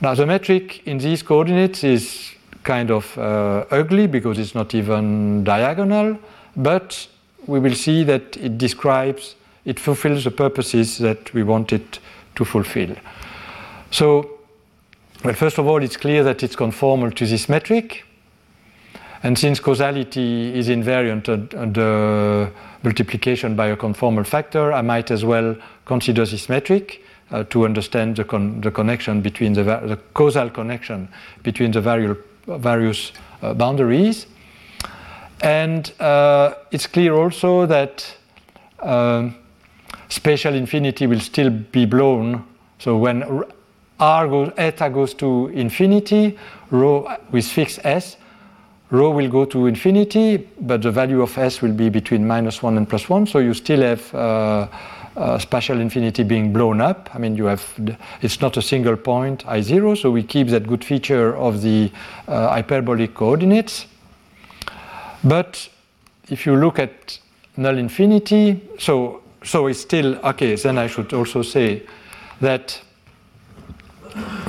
Now the metric in these coordinates is kind of uh, ugly because it's not even diagonal, but we will see that it describes it fulfills the purposes that we want it to fulfill. So, well, first of all, it's clear that it's conformal to this metric. And since causality is invariant under multiplication by a conformal factor, I might as well consider this metric uh, to understand the, con- the, connection between the, the, causal connection between the various, various uh, boundaries. And uh, it's clear also that um, spatial infinity will still be blown. So when r goes, eta goes to infinity, rho with fixed s, rho will go to infinity, but the value of s will be between minus 1 and plus 1. So you still have uh, uh, spatial infinity being blown up. I mean, you have it's not a single point i0, so we keep that good feature of the uh, hyperbolic coordinates. But if you look at null infinity, so so it's still okay. Then I should also say that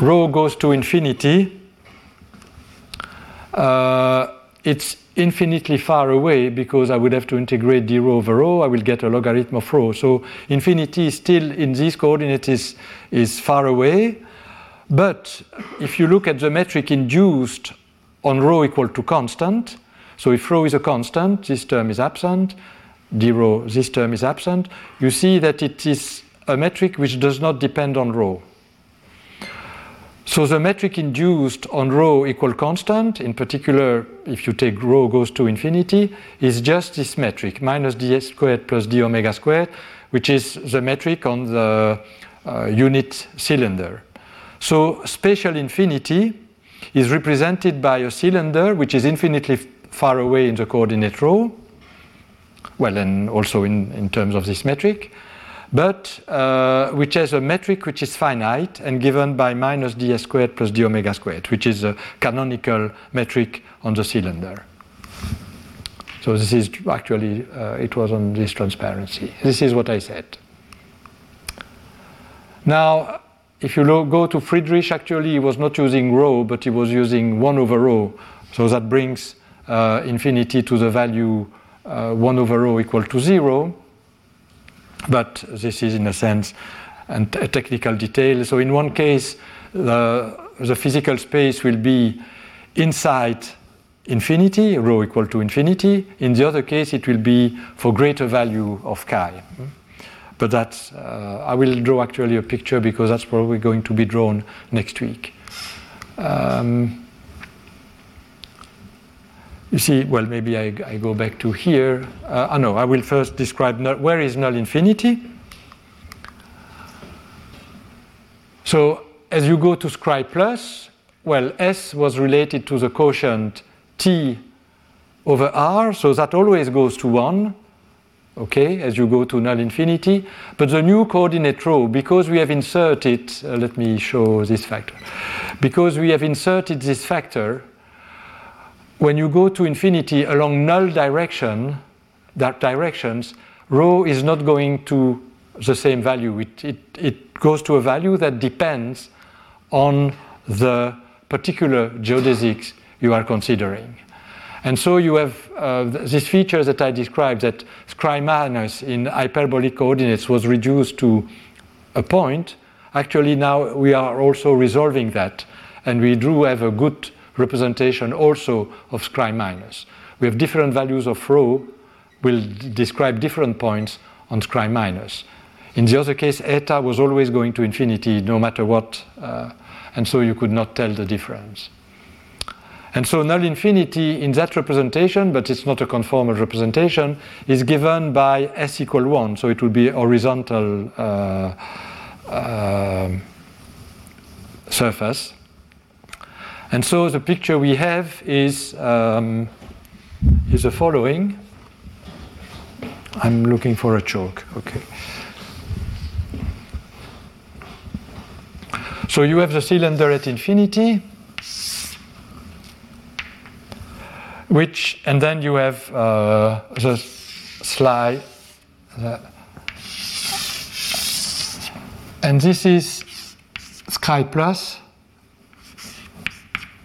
rho goes to infinity. Uh, it's infinitely far away because I would have to integrate d rho over rho. I will get a logarithm of rho. So infinity is still in these coordinates is, is far away. But if you look at the metric induced on rho equal to constant, so if rho is a constant, this term is absent d rho, this term is absent, you see that it is a metric which does not depend on rho. So the metric induced on rho equal constant, in particular, if you take rho goes to infinity, is just this metric, minus ds squared plus d omega squared, which is the metric on the uh, unit cylinder. So spatial infinity is represented by a cylinder which is infinitely far away in the coordinate rho, well, and also in, in terms of this metric, but uh, which has a metric which is finite and given by minus ds squared plus d omega squared, which is a canonical metric on the cylinder. So this is actually, uh, it was on this transparency. This is what I said. Now, if you go to Friedrich, actually he was not using rho, but he was using 1 over rho. So that brings uh, infinity to the value uh, 1 over rho equal to 0. But this is, in a sense, a technical detail. So, in one case, the, the physical space will be inside infinity, rho equal to infinity. In the other case, it will be for greater value of chi. But that's, uh, I will draw actually a picture because that's probably going to be drawn next week. Um, you see, well, maybe I, I go back to here. Uh, oh no, I will first describe null, where is null infinity. So as you go to scri plus, well, S was related to the quotient T over R, so that always goes to 1, okay, as you go to null infinity. But the new coordinate rho, because we have inserted, uh, let me show this factor, because we have inserted this factor, when you go to infinity along null direction, that directions, rho is not going to the same value. It, it, it goes to a value that depends on the particular geodesics you are considering. And so you have uh, this feature that I described that scri minus in hyperbolic coordinates was reduced to a point. Actually, now we are also resolving that, and we do have a good representation also of scri minus. We have different values of rho, will describe different points on scri minus. In the other case, eta was always going to infinity no matter what, uh, and so you could not tell the difference. And so null infinity in that representation, but it's not a conformal representation, is given by s equal 1. So it would be horizontal uh, uh, surface. And so the picture we have is, um, is the following. I'm looking for a chalk. Okay. So you have the cylinder at infinity. which and then you have uh, the slide and this is scri plus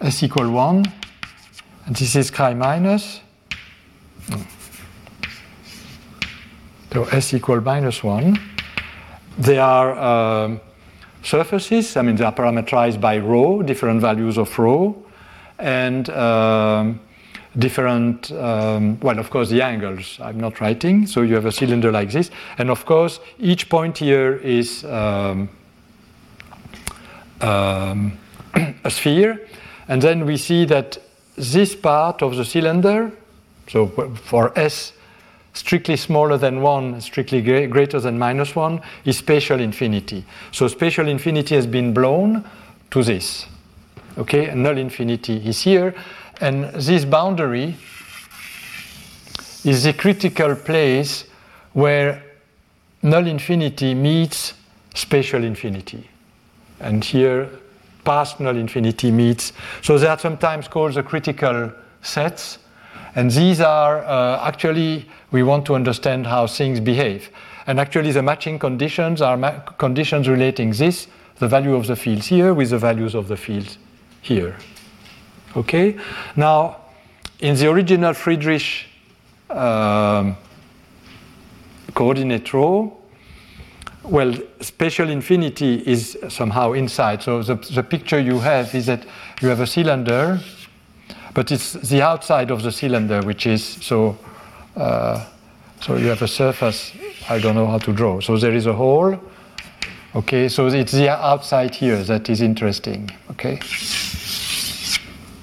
s equal 1 and this is scri minus so s equal minus 1 they are um, surfaces i mean they are parameterized by rho different values of rho and um, different, um, well, of course, the angles I'm not writing. So you have a cylinder like this. And of course, each point here is um, um, a sphere. And then we see that this part of the cylinder, so for S strictly smaller than 1, strictly greater than minus 1, is spatial infinity. So spatial infinity has been blown to this. Okay, and null infinity is here. And this boundary is the critical place where null infinity meets spatial infinity. And here, past null infinity meets. So they are sometimes called the critical sets. And these are uh, actually, we want to understand how things behave. And actually, the matching conditions are ma- conditions relating this, the value of the fields here, with the values of the fields here. Okay? Now, in the original Friedrich um, coordinate rho, well, spatial infinity is somehow inside. So the, the picture you have is that you have a cylinder, but it's the outside of the cylinder, which is so. Uh, so you have a surface. I don't know how to draw. So there is a hole. Okay, so it's the outside here that is interesting. Okay.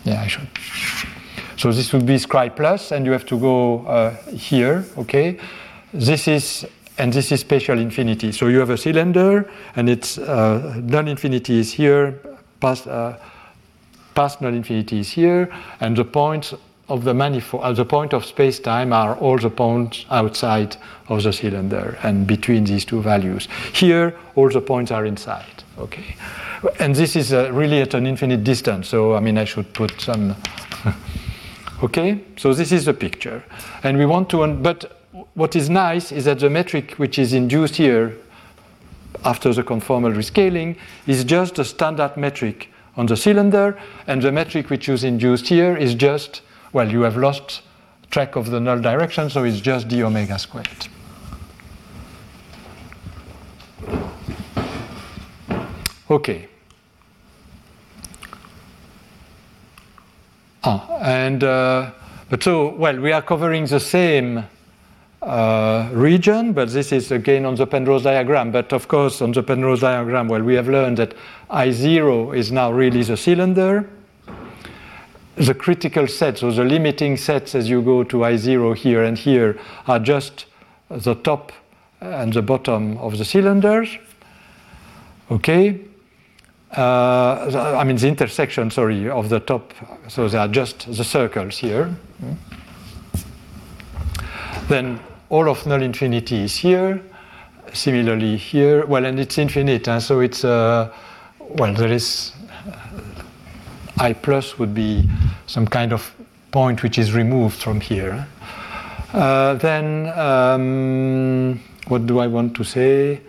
Yeah, I should. So this would be scri plus, and you have to go uh, here, okay? This is, and this is spatial infinity. So you have a cylinder, and it's uh, null infinity is here, past, uh, past null infinity is here, and the points of the manifold, uh, the point of space-time are all the points outside of the cylinder and between these two values. Here, all the points are inside, okay? And this is uh, really at an infinite distance, so I mean, I should put some. okay, so this is the picture. And we want to, but what is nice is that the metric which is induced here after the conformal rescaling is just a standard metric on the cylinder, and the metric which is induced here is just, well, you have lost track of the null direction, so it's just d omega squared. Okay. Ah, and uh, but so well, we are covering the same uh, region, but this is again on the Penrose diagram. But of course, on the Penrose diagram, well, we have learned that I zero is now really the cylinder. The critical sets, so the limiting sets as you go to I zero here and here, are just the top and the bottom of the cylinders. Okay, uh, I mean the intersection, sorry, of the top, so they are just the circles here. Then all of null infinity is here, similarly here, well, and it's infinite, and so it's, uh, well, there is, uh, I plus would be some kind of point which is removed from here. Uh, then, um, what do I want to say?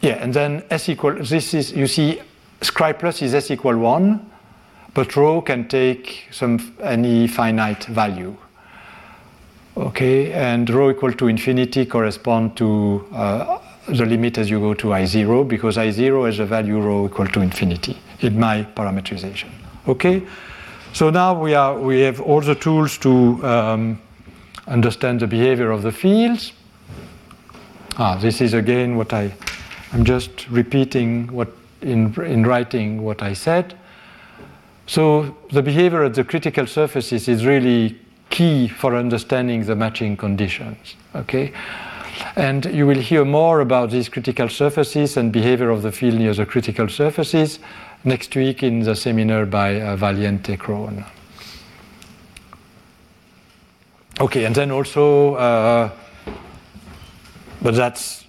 Yeah, and then S equal, this is, you see, scri plus is s equal 1, but rho can take some any finite value. Okay, and rho equal to infinity correspond to uh, the limit as you go to I0 because I0 has a value rho equal to infinity in my parametrization. Okay, so now we are we have all the tools to um, understand the behavior of the fields. Ah, this is again what I I'm just repeating what in in writing what I said. So the behavior at the critical surfaces is really key for understanding the matching conditions. Okay. And you will hear more about these critical surfaces and behavior of the field near the critical surfaces next week in the seminar by uh, Valiente Kroon. Okay, and then also, uh, but that's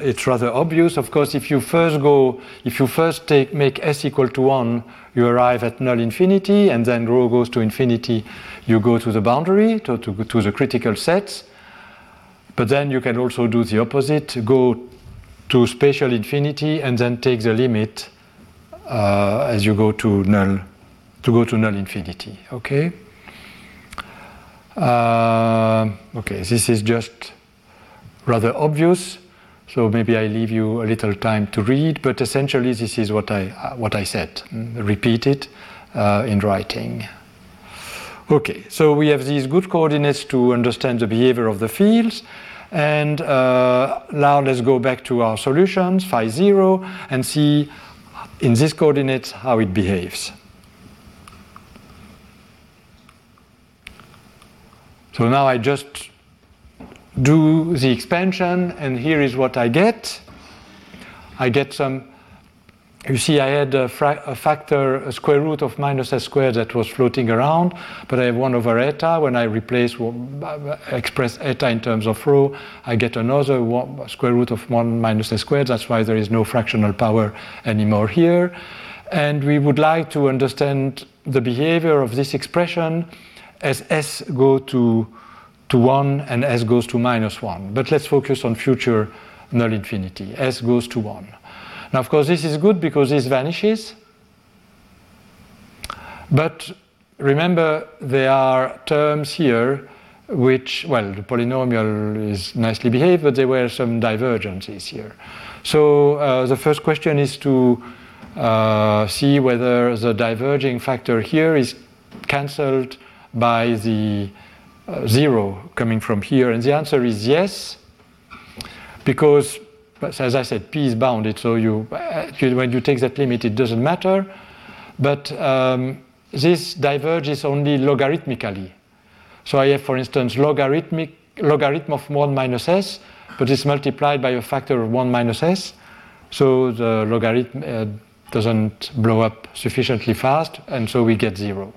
it's rather obvious. Of course, if you first go, if you first take make s equal to one, you arrive at null infinity, and then rho goes to infinity, you go to the boundary, to, to, to the critical sets. But then you can also do the opposite, go to spatial infinity, and then take the limit uh, as you go to null, to go to null infinity. Okay. Uh, okay, this is just rather obvious, so maybe I leave you a little time to read. But essentially, this is what I what I said. Repeat it uh, in writing. Okay, so we have these good coordinates to understand the behavior of the fields. And uh, now let's go back to our solutions, phi 0, and see in these coordinates how it behaves. So now I just do the expansion, and here is what I get. I get some, you see, I had a, a, factor, a square root of minus s squared that was floating around, but I have 1 over eta. When I replace, express eta in terms of rho, I get another one, square root of 1 minus s squared. That's why there is no fractional power anymore here. And we would like to understand the behavior of this expression as s go to, to 1 and s goes to minus 1. But let's focus on future null infinity. s goes to 1. Now, of course, this is good because this vanishes. But remember, there are terms here which, well, the polynomial is nicely behaved, but there were some divergences here. So uh, the first question is to uh, see whether the diverging factor here is cancelled by the uh, zero coming from here? And the answer is yes, because as I said, p is bounded, so you, uh, when you take that limit, it doesn't matter. But um, this diverges only logarithmically. So I have, for instance, logarithmic logarithm of 1 minus s, but it's multiplied by a factor of 1 minus s. So the logarithm uh, doesn't blow up sufficiently fast, and so we get zero.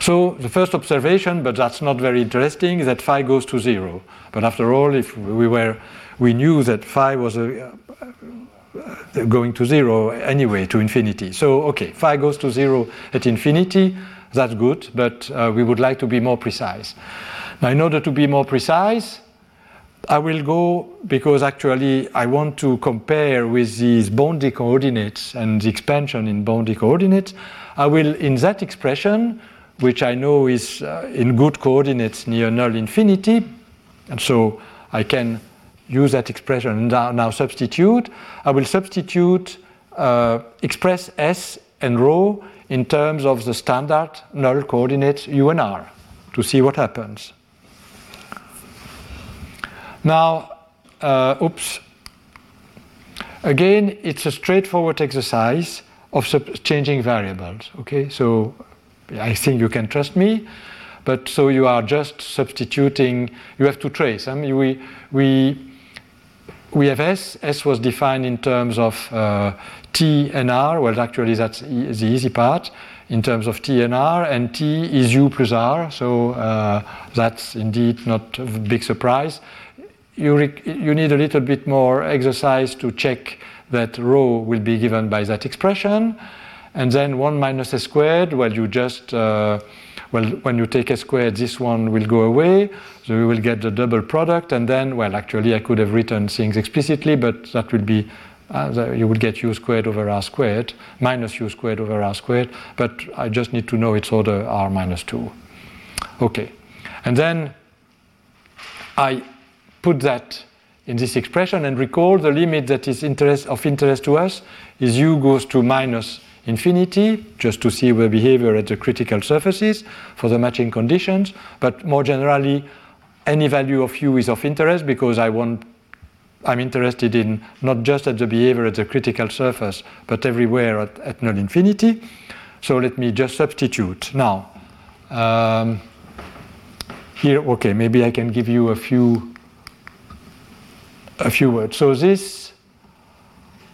So the first observation, but that's not very interesting, is that phi goes to zero. But after all, if we were, we knew that phi was a, uh, going to zero anyway, to infinity. So okay, phi goes to zero at infinity. That's good, but uh, we would like to be more precise. Now, in order to be more precise, I will go because actually I want to compare with these boundary coordinates and the expansion in boundary coordinates. I will, in that expression, which I know is uh, in good coordinates near null infinity. And so I can use that expression and now, now substitute. I will substitute uh, express S and rho in terms of the standard null coordinates u and r to see what happens. Now, uh, oops. Again, it's a straightforward exercise of changing variables. Okay, so I think you can trust me. But so you are just substituting, you have to trace. I mean, we, we, we have S. S was defined in terms of uh, T and R. Well, actually, that's e- the easy part in terms of T and R, and T is U plus R, so uh, that's indeed not a big surprise. You, you need a little bit more exercise to check that rho will be given by that expression. And then 1 minus a squared, well, you just, uh, well, when you take a squared, this one will go away. So we will get the double product. And then, well, actually, I could have written things explicitly, but that will be Uh, you would get u squared over r squared minus u squared over r squared, but I just need to know its order r minus 2. Okay, and then I put that in this expression and recall the limit that is interest, of interest to us is u goes to minus infinity, just to see the behavior at the critical surfaces for the matching conditions. But more generally, any value of u is of interest because I want I'm interested in not just at the behavior at the critical surface, but everywhere at, at null infinity. So let me just substitute. Now, um, here, okay, maybe I can give you a few a few words. So this,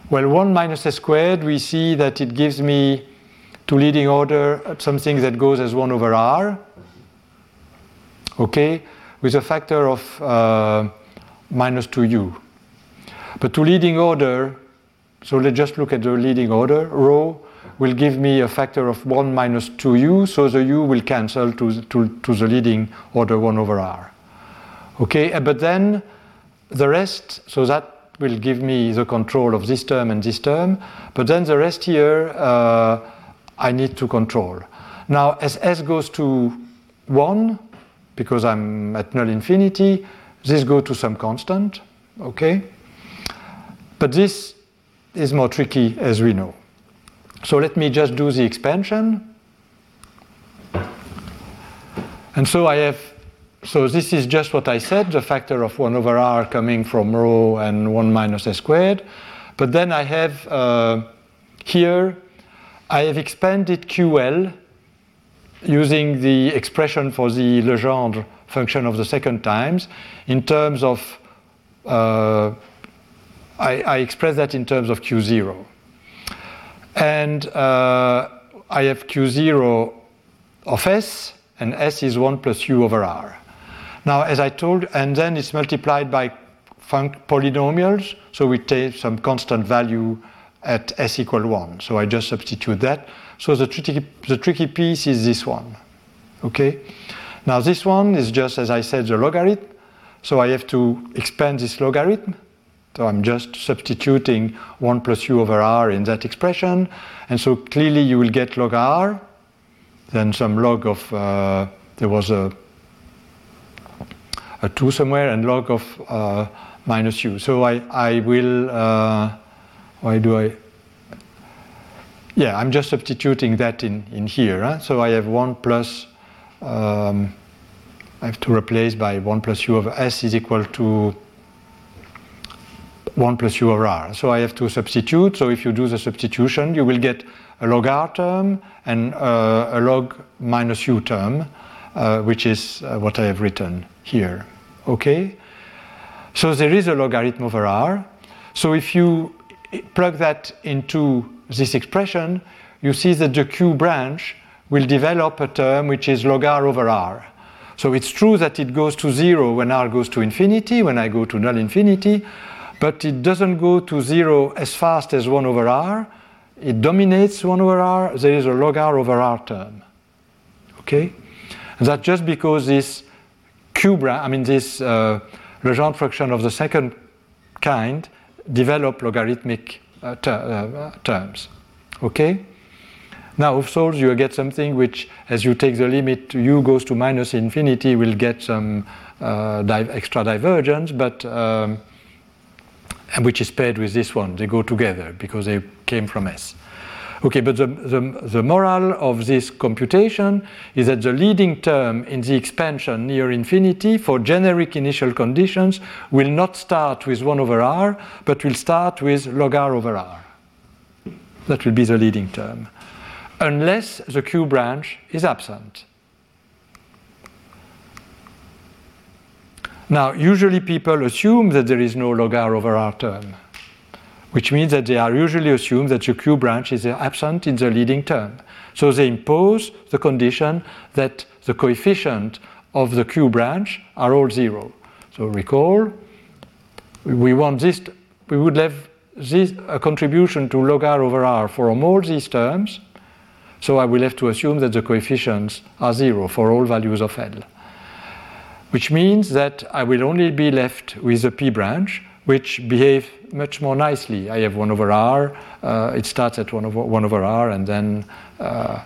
well, 1 minus s squared, we see that it gives me to leading order something that goes as 1 over r, okay, with a factor of uh, minus 2u. But to leading order, so let's just look at the leading order, rho will give me a factor of 1 minus 2u, so the u will cancel to, to, to the leading order 1 over r. Okay, but then the rest, so that will give me the control of this term and this term, but then the rest here uh, I need to control. Now, as s goes to 1, because I'm at null infinity, this goes to some constant, okay? But this is more tricky as we know. So let me just do the expansion. And so I have, so this is just what I said, the factor of 1 over r coming from rho and 1 minus s squared. But then I have uh, here, I have expanded QL using the expression for the Legendre function of the second times in terms of, uh, I, I express that in terms of Q0. And uh, I have Q0 of S, and S is 1 plus U over R. Now, as I told, and then it's multiplied by polynomials, so we take some constant value at S equal 1. So I just substitute that. So the tricky, the tricky piece is this one. Okay? Now, this one is just, as I said, the logarithm. So I have to expand this logarithm. So I'm just substituting 1 plus u over r in that expression. And so clearly you will get log r, then some log of, uh, there was a, a 2 somewhere, and log of uh, minus u. So I, I will, uh, why do I? Yeah, I'm just substituting that in, in here. Huh? So I have 1 plus, um, I have to replace by 1 plus u over s is equal to 1 plus u over r. So I have to substitute. So if you do the substitution, you will get a log r term and uh, a log minus u term, uh, which is uh, what I have written here. Okay? So there is a logarithm over r. So if you plug that into this expression, you see that the q branch will develop a term which is log r over r. So it's true that it goes to zero when r goes to infinity, when I go to null infinity, but it doesn't go to zero as fast as 1 over r. It dominates 1 over r. There is a log r over r term. Okay? And that's just because this q I mean, this uh, Legendre function of the second kind develop logarithmic uh, ter uh, terms. Okay? Now, of course, you get something which, as you take the limit, u goes to minus infinity, will get some uh, di extra divergence, but um, and which is paired with this one. They go together because they came from S. Okay, but the, the, the, moral of this computation is that the leading term in the expansion near infinity for generic initial conditions will not start with 1 over r, but will start with log r over r. That will be the leading term, unless the Q branch is absent. Now, usually people assume that there is no log r over r term, which means that they are usually assumed that the q branch is absent in the leading term. So they impose the condition that the coefficient of the q branch are all zero. So recall, we want this, we would have this a contribution to log r over r for all these terms. So I will have to assume that the coefficients are zero for all values of L which means that I will only be left with the P branch, which behave much more nicely. I have 1 over r, uh, it starts at 1 over, 1 over r, and then uh,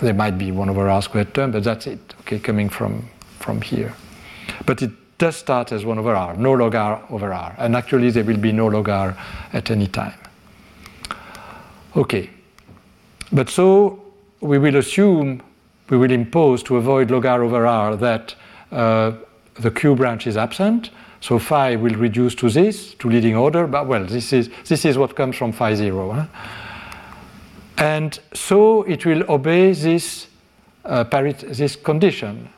there might be 1 over r squared term, but that's it, okay, coming from, from here. But it does start as 1 over r, no log r over r, and actually there will be no log r at any time. Okay, but so we will assume, we will impose to avoid log r over r that uh, the q branch is absent, so phi will reduce to this, to leading order, but well, this is, this is what comes from phi 0. Huh? And so it will obey this, uh, this condition.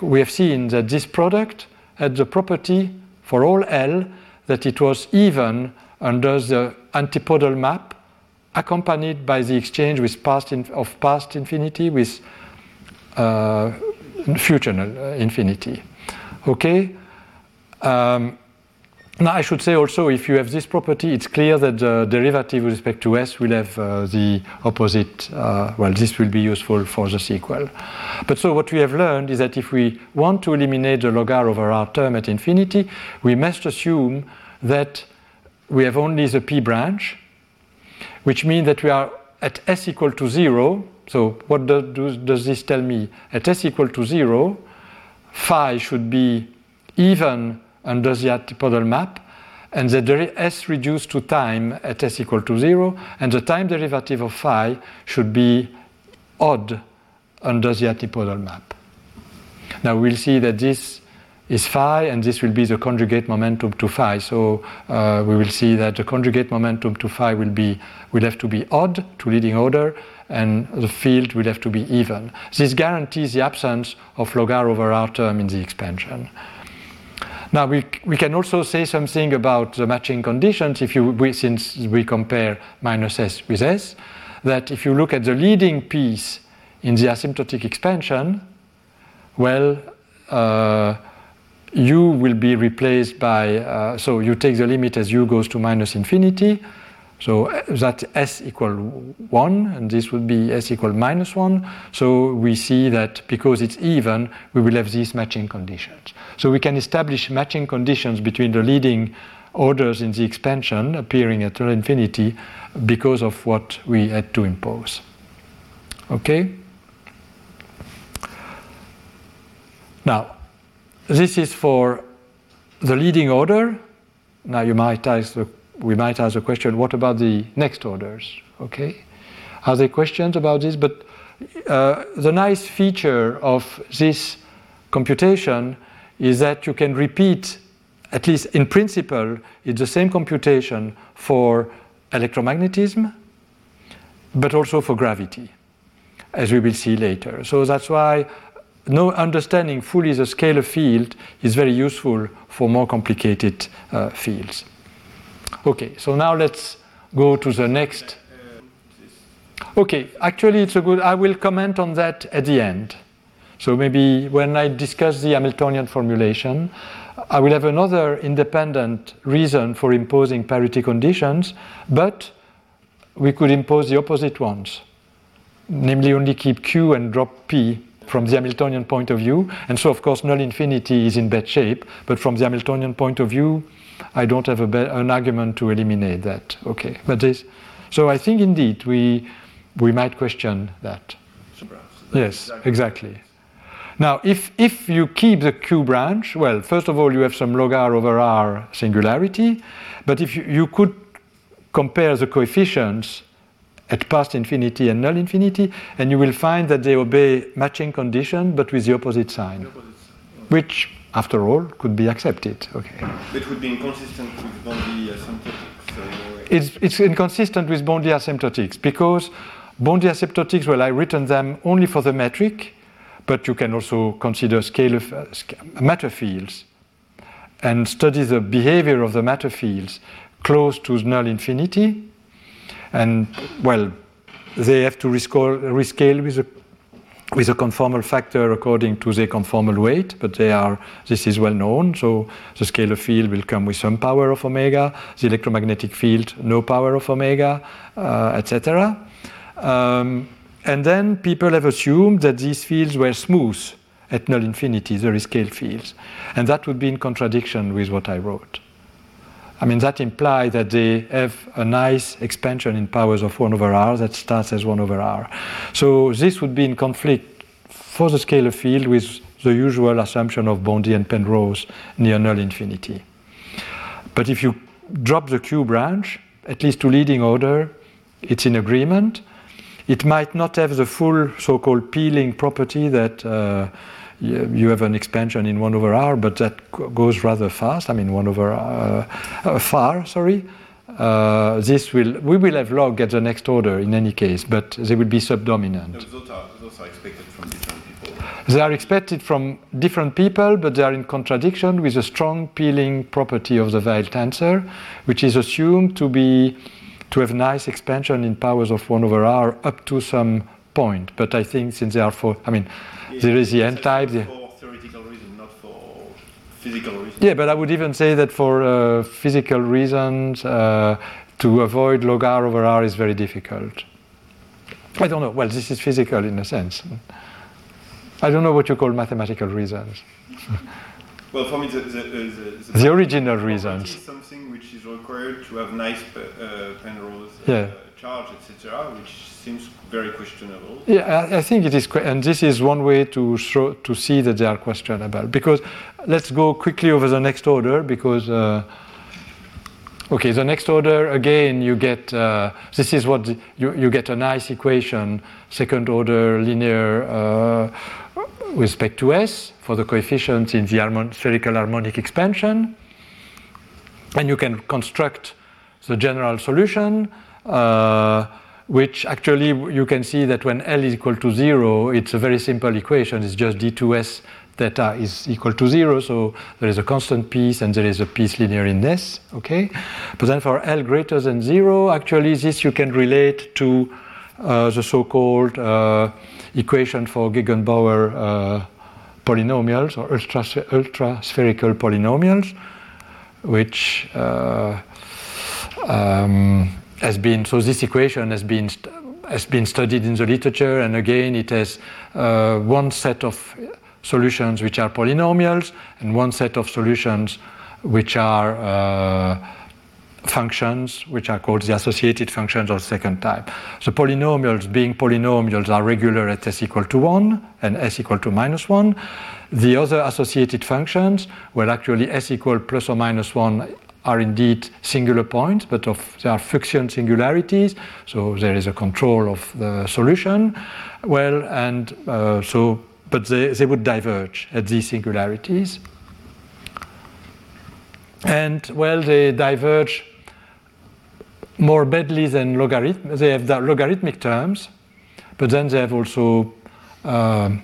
We have seen that this product had the property for all L that it was even under the antipodal map accompanied by the exchange with past of past infinity with uh, future uh, infinity. Okay? Um, now, I should say also, if you have this property, it's clear that the derivative with respect to S will have uh, the opposite. Uh, well, this will be useful for the sequel. But so what we have learned is that if we want to eliminate the log over r term at infinity, we must assume that we have only the p branch, which means that we are at s equal to 0. So what do, do, does this tell me? At s equal to 0, phi should be even under the antipodal map, and the s reduced to time at s equal to 0, and the time derivative of phi should be odd under the antipodal map. Now we'll see that this is phi, and this will be the conjugate momentum to phi. So uh, we will see that the conjugate momentum to phi will be will have to be odd to leading order, and the field will have to be even. This guarantees the absence of log r over r term in the expansion. Now we, we can also say something about the matching conditions if you we, since we compare minus s with s that if you look at the leading piece in the asymptotic expansion, well, uh, u will be replaced by uh, so you take the limit as u goes to minus infinity so uh, that s equal 1, and this would be s equal minus 1. So we see that because it's even, we will have these matching conditions. So we can establish matching conditions between the leading orders in the expansion appearing at infinity because of what we had to impose. Okay? Now, this is for the leading order. Now you might ask the we might ask the question, what about the next orders? Okay, are there questions about this? But uh, the nice feature of this computation is that you can repeat, at least in principle, it's the same computation for electromagnetism, but also for gravity, as we will see later. So that's why no understanding fully the scalar field is very useful for more complicated uh, fields. Okay, so now let's go to the next. Okay, actually, it's a good. I will comment on that at the end. So maybe when I discuss the Hamiltonian formulation, I will have another independent reason for imposing parity conditions, but we could impose the opposite ones, namely only keep Q and drop P from the Hamiltonian point of view. And so, of course, null infinity is in bad shape, but from the Hamiltonian point of view, I don't have a an argument to eliminate that. Okay, but this, so I think indeed we we might question that. Yes, exactly. Now, if if you keep the Q branch, well, first of all, you have some log r over r singularity, but if you, you could compare the coefficients at past infinity and null infinity, and you will find that they obey matching condition, but with the opposite sign, which after all, could be accepted. Okay. It would be inconsistent with Bondi asymptotics. So it's, it's inconsistent with Bondi asymptotics because Bondi asymptotics, well, I've written them only for the metric, but you can also consider scalar uh, matter fields and study the behavior of the matter fields close to null infinity. And, well, they have to rescale, rescale with a with a conformal factor according to the conformal weight, but they are, this is well known. So the scalar field will come with some power of omega, the electromagnetic field, no power of omega, uh, etc. Um, and then people have assumed that these fields were smooth at null infinity, there is scale fields. And that would be in contradiction with what I wrote. I mean, that implies that they have a nice expansion in powers of 1 over r that starts as 1 over r. So this would be in conflict for the scalar field with the usual assumption of Bondi and Penrose near null infinity. But if you drop the Q branch, at least to leading order, it's in agreement. It might not have the full so-called peeling property that uh, you have an expansion in 1 over r, but that goes rather fast. I mean, 1 over uh, uh, far, sorry. Uh, this will we will have log at the next order in any case, but they will be subdominant. No, those, are, those are expected from different people. They are expected from different people, but they are in contradiction with a strong peeling property of the Weyl tensor, which is assumed to be to have nice expansion in powers of 1 over r up to some point. But I think since they are for, I mean, there is the n-type. the- For theoretical reason, not for physical reason. Yeah, but I would even say that for uh, physical reasons, uh, to avoid log r over r is very difficult. I don't know. Well, this is physical in a sense. I don't know what you call mathematical reasons. Well, for me, the, the, the, The original reasons. is something which is required to have nice pe- uh, Penrose Yeah. Charge, etc., which seems very questionable. Yeah, I, I think it is, and this is one way to show, to see that they are questionable. Because let's go quickly over the next order because. Uh, Okay, the next order again, you get uh, this is what you, you get a nice equation, second order linear uh, with respect to s for the coefficients in the harmon- spherical harmonic expansion, and you can construct the general solution. Uh, which actually you can see that when L is equal to zero, it's a very simple equation. It's just d2s theta is equal to zero, so there is a constant piece and there is a piece linear in S, okay? But then for L greater than zero, actually this you can relate to uh, the so-called uh, equation for Gegenbauer uh, polynomials or ultra, ultra spherical polynomials, which uh, um, has been so this equation has been has been studied in the literature and again it has uh, one set of solutions which are polynomials and one set of solutions which are uh, functions which are called the associated functions of second type. The polynomials being polynomials are regular at s equal to 1 and s equal to minus 1. The other associated functions, well actually s equal plus or minus 1 are indeed singular points, but of, they are Fuchsian singularities, so there is a control of the solution. Well, and uh, so, but they, they would diverge at these singularities. And well, they diverge more badly than logarithm. They have the logarithmic terms, but then they have also um,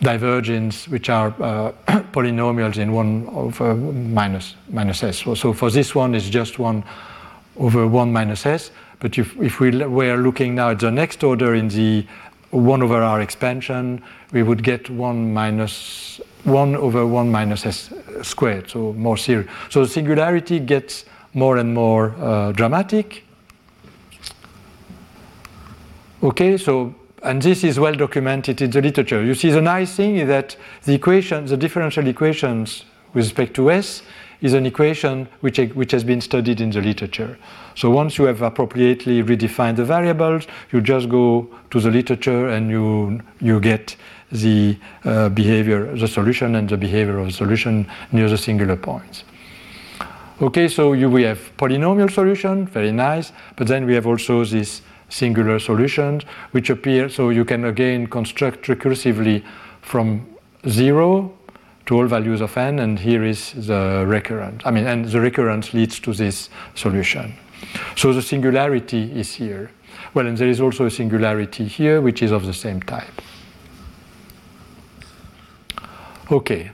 divergence, which are uh, polynomials in one over minus minus s. So, so for this one, it's just one over one minus s. But if, if we were looking now at the next order in the one over r expansion, we would get one minus one over one minus s squared. So more serious. So the singularity gets more and more uh, dramatic. Okay, so and this is well documented in the literature. You see, the nice thing is that the equation, the differential equations with respect to s, is an equation which, which has been studied in the literature. So once you have appropriately redefined the variables, you just go to the literature and you you get the uh, behavior, the solution, and the behavior of the solution near the singular points. Okay, so you, we have polynomial solution, very nice, but then we have also these singular solutions, which appear, so you can again construct recursively from zero to all values of n, and here is the recurrent. I mean, and the recurrence leads to this solution. So the singularity is here. Well, and there is also a singularity here, which is of the same type. Okay.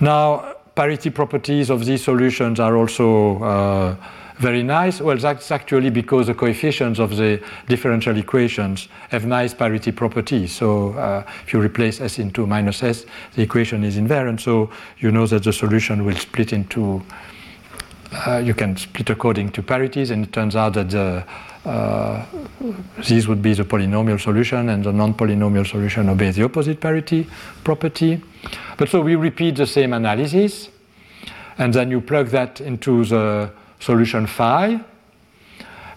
Now, parity properties of these solutions are also uh, very nice. Well, that's actually because the coefficients of the differential equations have nice parity properties. So uh, if you replace s into minus s, the equation is invariant. So you know that the solution will split into, uh, you can split according to parities, and it turns out that the uh, this would be the polynomial solution, and the non-polynomial solution obeys the opposite parity property. But so we repeat the same analysis, and then you plug that into the solution phi,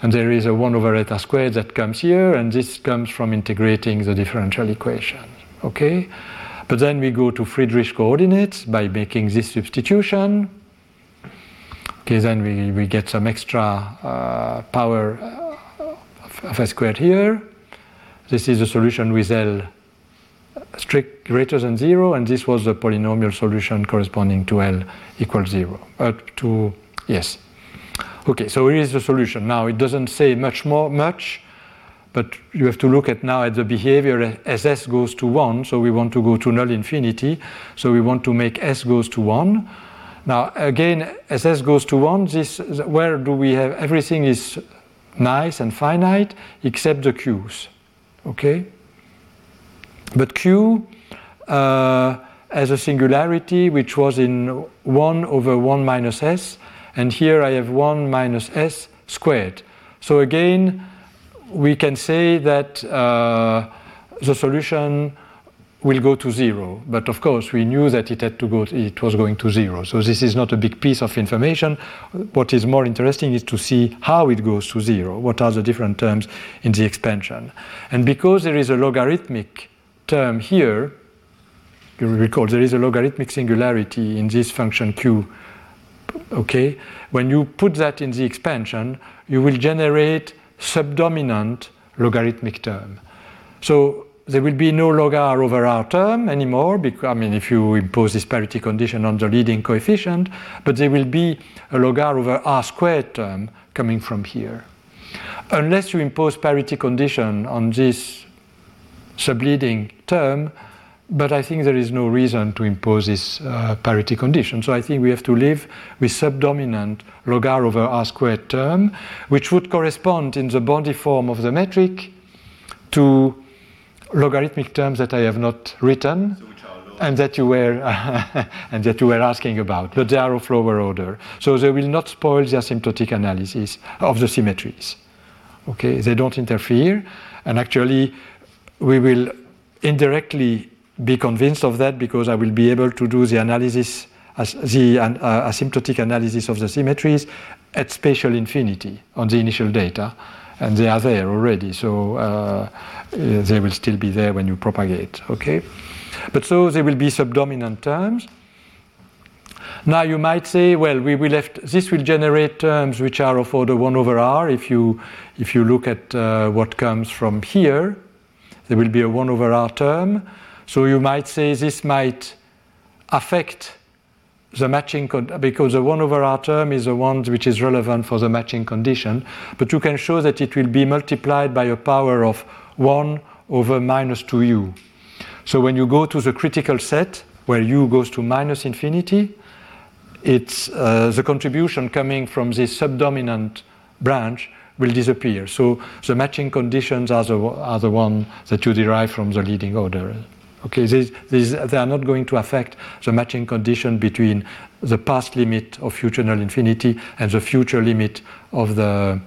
and there is a 1 over eta squared that comes here, and this comes from integrating the differential equation. Okay? But then we go to Friedrich coordinates by making this substitution. Okay, then we, we get some extra uh, power of s squared here. This is the solution with L strict greater than zero, and this was the polynomial solution corresponding to L equals zero. Uh, to yes. Okay, so here is the solution. Now it doesn't say much more much, but you have to look at now at the behavior as s goes to one. So we want to go to null infinity. So we want to make s goes to one. Now again, as s goes to one, this where do we have everything is nice and finite except the q's. Okay? But q uh, has a singularity which was in 1 over 1 minus s, and here I have 1 minus s squared. So again, we can say that uh, the solution will go to zero. But of course, we knew that it had to go. It was going to zero. So this is not a big piece of information. What is more interesting is to see how it goes to zero. What are the different terms in the expansion? And because there is a logarithmic term here, you recall there is a logarithmic singularity in this function q. Okay, when you put that in the expansion, you will generate subdominant logarithmic term. So there will be no log r over r term anymore, because, I mean, if you impose this parity condition on the leading coefficient, but there will be a logar over r squared term coming from here. Unless you impose parity condition on this subleading term, but I think there is no reason to impose this uh, parity condition. So I think we have to live with subdominant log r over r squared term, which would correspond in the Bondi form of the metric to logarithmic terms that I have not written. and that you were and that you were asking about, but they are of lower order, so they will not spoil the asymptotic analysis of the symmetries. Okay, they don't interfere, and actually, we will indirectly be convinced of that because I will be able to do the analysis, as the uh, asymptotic analysis of the symmetries at spatial infinity on the initial data, and they are there already. So uh, they will still be there when you propagate. Okay, but so they will be subdominant terms. Now you might say, well, we will have this will generate terms which are of order one over r. If you if you look at uh, what comes from here, there will be a one over r term. So you might say this might affect the matching because the 1 over r term is the one which is relevant for the matching condition, but you can show that it will be multiplied by a power of 1 over minus 2u. So when you go to the critical set where u goes to minus infinity, it's uh, the contribution coming from this subdominant branch will disappear. So the matching conditions are the, are the one that you derive from the leading order. Okay, these, these, they are not going to affect the matching condition between the past limit of future null infinity and the future limit of the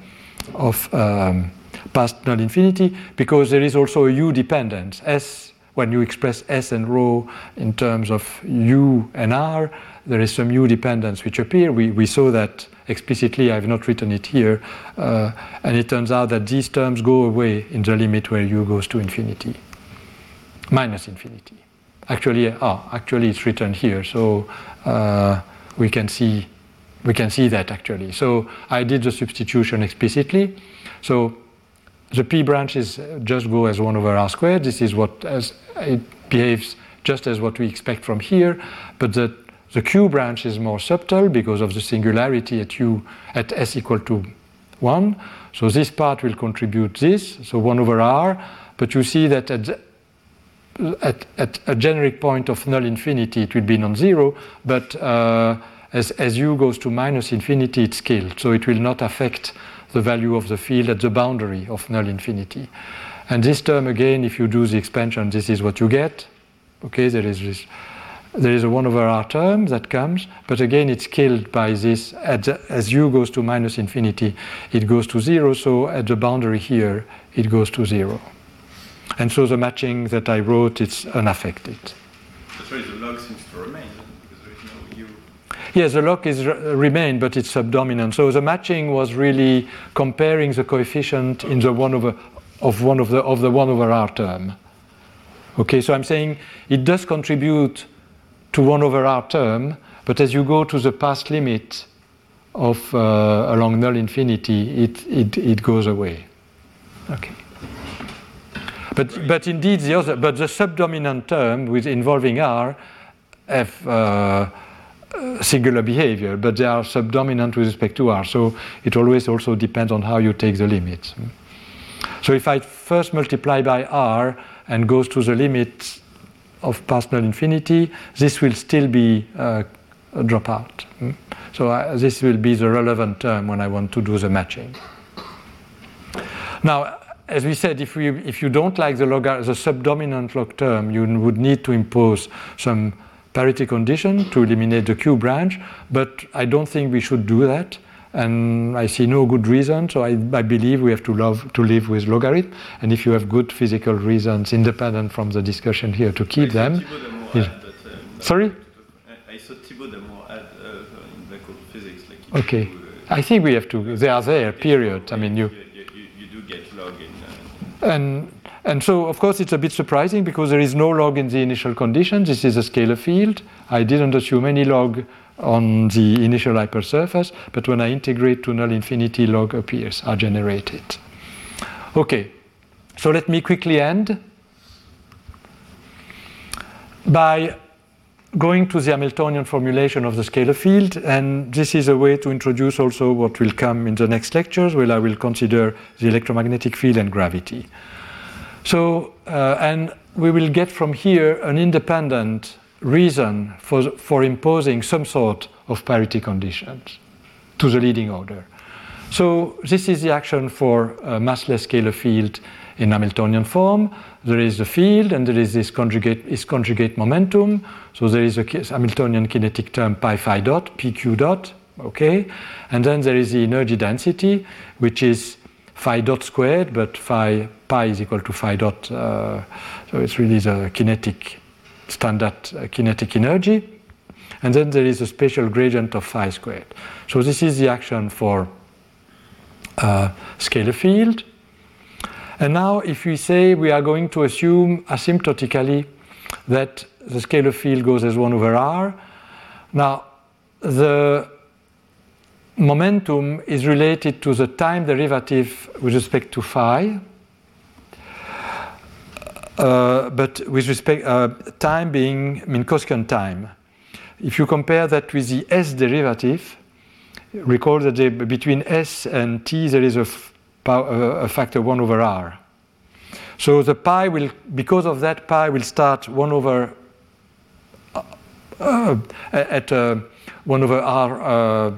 of um, past null infinity because there is also a u dependence. S when you express S and rho in terms of u and r, there is some u dependence which appear. We, we saw that explicitly. I've not written it here, uh, and it turns out that these terms go away in the limit where u goes to infinity minus infinity. Actually, oh, actually it's written here, so uh, we can see we can see that actually. So I did the substitution explicitly. So the p branches just go as one over r squared. This is what as it behaves just as what we expect from here, but the the q branch is more subtle because of the singularity at u at s equal to 1. So this part will contribute this, so 1 over r, but you see that at at, at, a generic point of null infinity, it will be non-zero, but uh, as, as u goes to minus infinity, it's killed. so it will not affect the value of the field at the boundary of null infinity. And this term, again, if you do the expansion, this is what you get. Okay, there is this, there is a 1 over r term that comes, but again it's killed by this. The, as u goes to minus infinity, it goes to 0, so at the boundary here, it goes to 0. And so the matching that I wrote, is unaffected. Sorry, the log seems to remain, because there is no u. Yes, the log is remain, but it's subdominant. So the matching was really comparing the coefficient in the 1 over of one of the of the 1 over r term. Okay, so I'm saying it does contribute to 1 over r term, but as you go to the past limit of uh, along null infinity, it, it, it goes away. Okay. But, but indeed, the other, but the subdominant term with involving r have uh, singular behavior, but they are subdominant with respect to r. So it always also depends on how you take the limit. So if I first multiply by r and goes to the limit of null infinity, this will still be uh, a dropout. So uh, this will be the relevant term when I want to do the matching. Now, as we said, if, we, if you don't like the, logar- the subdominant log term, you would need to impose some parity condition to eliminate the Q branch, but I don't think we should do that. And I see no good reason, so I, I believe we have to, love, to live with logarithm. And if you have good physical reasons, independent from the discussion here, to keep them. Yeah. Yeah. Sorry? I saw Thibaut Damour add uh, in black hole physics. Like Okay. uh, I think we have to, they are there, period. I mean, you. You, you, you do get log in. And, and so, of course, it's a bit surprising because there is no log in the initial condition. This is a scalar field. I didn't assume any log on the initial hypersurface, but when I integrate to null infinity, log appears, are generated. Okay, so let me quickly end by going to the Hamiltonian formulation of the scalar field, and this is a way to introduce also what will come in the next lectures, where I will consider the electromagnetic field and gravity. So, uh, and we will get from here an independent reason for, for imposing some sort of parity conditions to the leading order. So, this is the action for a massless scalar field in Hamiltonian form. There is a field and there is this conjugate, is conjugate momentum. So, there is a Hamiltonian kinetic term pi phi dot, pq dot, okay? And then there is the energy density, which is phi dot squared, but phi pi is equal to phi dot. Uh, so, it's really the kinetic standard uh, kinetic energy. And then there is a spatial gradient of phi squared. So, this is the action for uh, scalar field. And now, if we say we are going to assume asymptotically that the scalar field goes as 1 over r, now the momentum is related to the time derivative with respect to phi. Uh, but with respect uh, time being mean Minkowskian time. If you compare that with the s derivative, recall that between s and t there is a, a factor 1 over r. So the pi will, because of that, pi will start 1 over uh, at uh, 1 over r uh,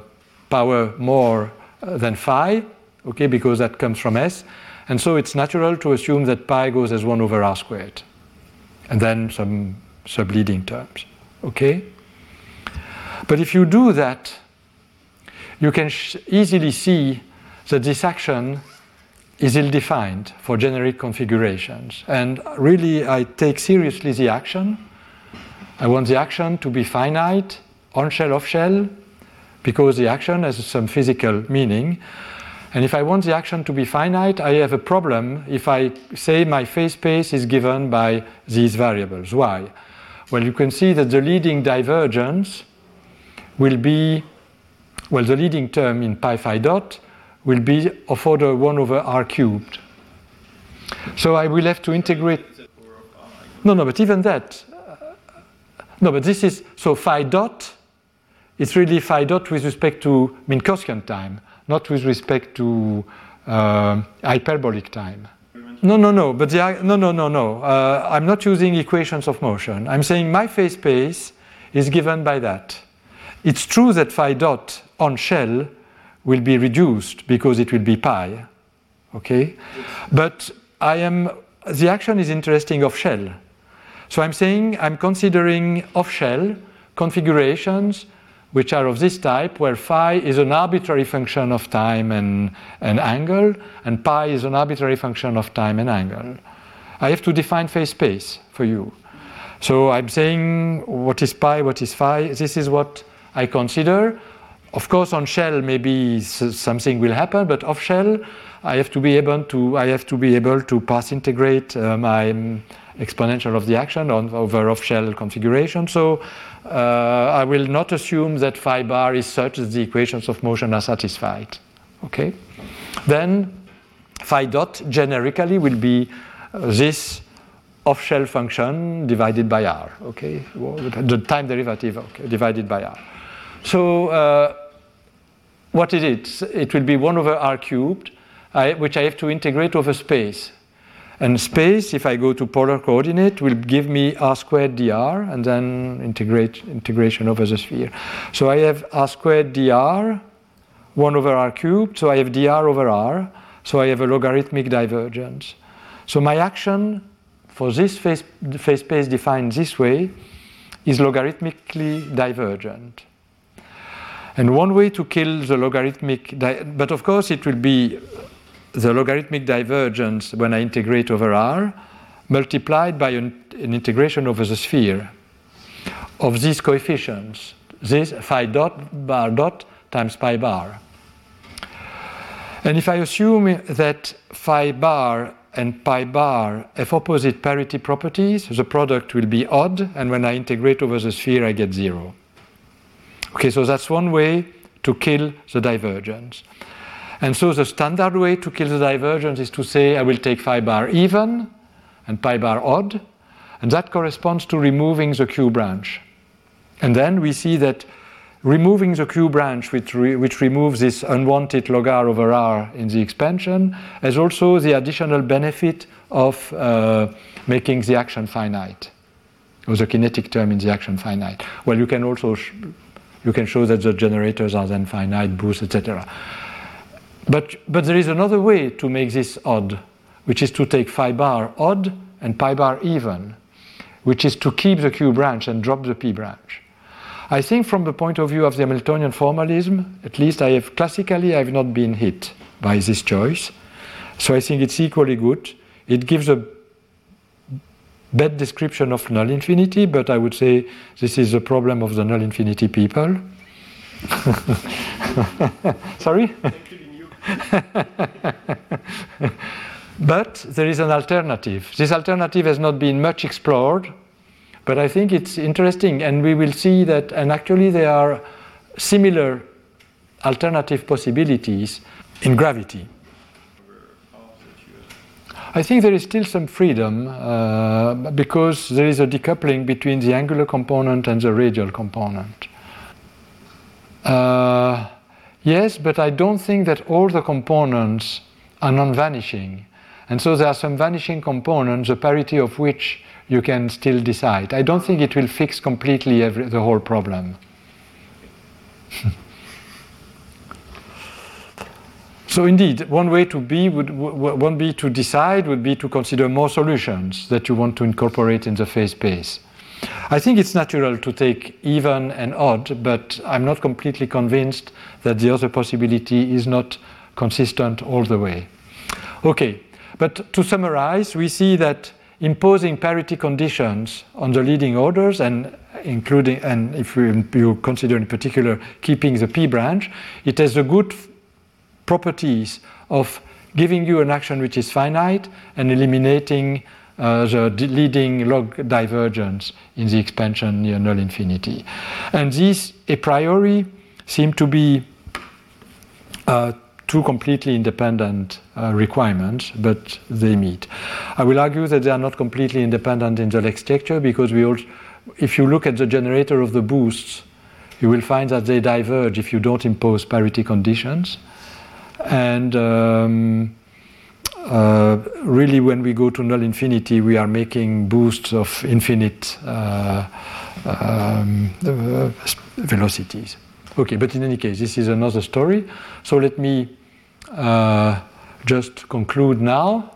power more uh, than phi, okay, because that comes from s. And so it's natural to assume that pi goes as 1 over r squared. And then some subleading terms, okay? But if you do that, you can easily see that this action is ill-defined for generic configurations. And really, I take seriously the action. I want the action to be finite, on shell, off shell, because the action has some physical meaning. And if I want the action to be finite, I have a problem if I say my phase space is given by these variables. Why? Well, you can see that the leading divergence will be, well, the leading term in pi phi dot will be of order 1 over r cubed. So I will have to integrate. No, no, but even that. uh, no, but this is so phi dot. It's really phi dot with respect to Minkowskian time, not with respect to uh, hyperbolic time. No, no, no. But the, no, no, no, no. Uh, I'm not using equations of motion. I'm saying my phase space is given by that. It's true that phi dot on shell will be reduced because it will be pi. Okay, but I am the action is interesting of shell. So I'm saying I'm considering off-shell configurations which are of this type, where phi is an arbitrary function of time and, and angle, and pi is an arbitrary function of time and angle. I have to define phase space for you. So I'm saying what is pi, what is phi, this is what I consider. Of course, on shell maybe something will happen, but off shell, I have to be able to I have to be able to pass integrate uh, my um, exponential of the action on, over off shell configuration. So uh, I will not assume that phi bar is such that the equations of motion are satisfied. Okay, then phi dot generically will be uh, this off-shell function divided by r, okay? The time derivative okay, divided by r. So uh, what is it? It will be 1 over r cubed, I, which I have to integrate over space. And space, if I go to polar coordinate, will give me r squared dr, and then integrate integration over the sphere. So I have r squared dr, 1 over r cubed, so I have dr over r, so I have a logarithmic divergence. So my action for this phase, phase space defined this way is logarithmically divergent. And one way to kill the logarithmic, but of course it will be the logarithmic divergence when I integrate over R multiplied by an, an integration over the sphere of these coefficients, this phi dot bar dot times pi bar. And if I assume that phi bar and pi bar have opposite parity properties, the product will be odd, and when I integrate over the sphere, I get zero. Okay, so that's one way to kill the divergence. And so the standard way to kill the divergence is to say I will take phi bar even and pi bar odd, and that corresponds to removing the Q branch. And then we see that removing the Q branch, which, re which removes this unwanted log r over r in the expansion, has also the additional benefit of uh, making the action finite, or the kinetic term in the action finite. Well, you can also you can show that the generators are then finite, boost, etc. But, but there is another way to make this odd, which is to take phi bar odd and pi bar even, which is to keep the Q branch and drop the P branch. I think from the point of view of the Hamiltonian formalism, at least I have classically I have not been hit by this choice. So I think it's equally good. It gives a bad description of null infinity, but I would say this is a problem of the null infinity people. Sorry? but there is an alternative. This alternative has not been much explored, but I think it's interesting, and we will see that, and actually, there are similar alternative possibilities in gravity. I think there is still some freedom uh, because there is a decoupling between the angular component and the radial component. Uh, yes, but I don't think that all the components are non vanishing. And so there are some vanishing components, the parity of which you can still decide. I don't think it will fix completely every, the whole problem. So indeed, one way to be would one be to decide would be to consider more solutions that you want to incorporate in the phase space. I think it's natural to take even and odd, but I'm not completely convinced that the other possibility is not consistent all the way. Okay, but to summarize, we see that imposing parity conditions on the leading orders and including and if you, consider in particular keeping the p branch, it has a good properties of giving you an action which is finite and eliminating uh, the leading log divergence in the expansion near null infinity. And these a priori seem to be uh, two completely independent uh, requirements, but they meet. I will argue that they are not completely independent in the texture because we also, if you look at the generator of the boosts, you will find that they diverge if you don't impose parity conditions. And um, uh, really, when we go to null infinity, we are making boosts of infinite uh, um, uh, velocities. Okay, but in any case, this is another story. So let me uh, just conclude now.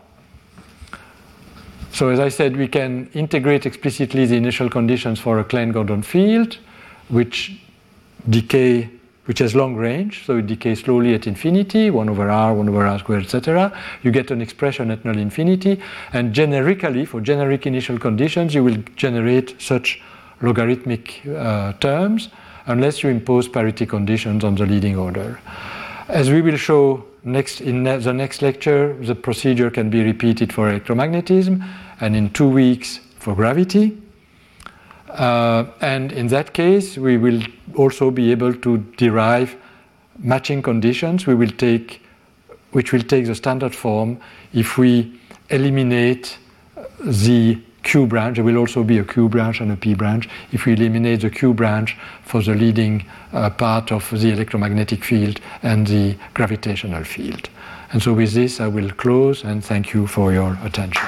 So as I said, we can integrate explicitly the initial conditions for a Klein-Gordon field, which decay, which has long range, so it decays slowly at infinity, 1 over r, 1 over r squared, etc. You get an expression at null infinity, and generically, for generic initial conditions, you will generate such logarithmic uh, terms unless you impose parity conditions on the leading order. As we will show next in the next lecture, the procedure can be repeated for electromagnetism and in two weeks for gravity. Uh, and in that case, we will also be able to derive matching conditions. We will take, which will take the standard form if we eliminate the Q branch. There will also be a Q branch and a P branch. If we eliminate the Q branch for the leading uh, part of the electromagnetic field and the gravitational field. And so with this, I will close and thank you for your attention.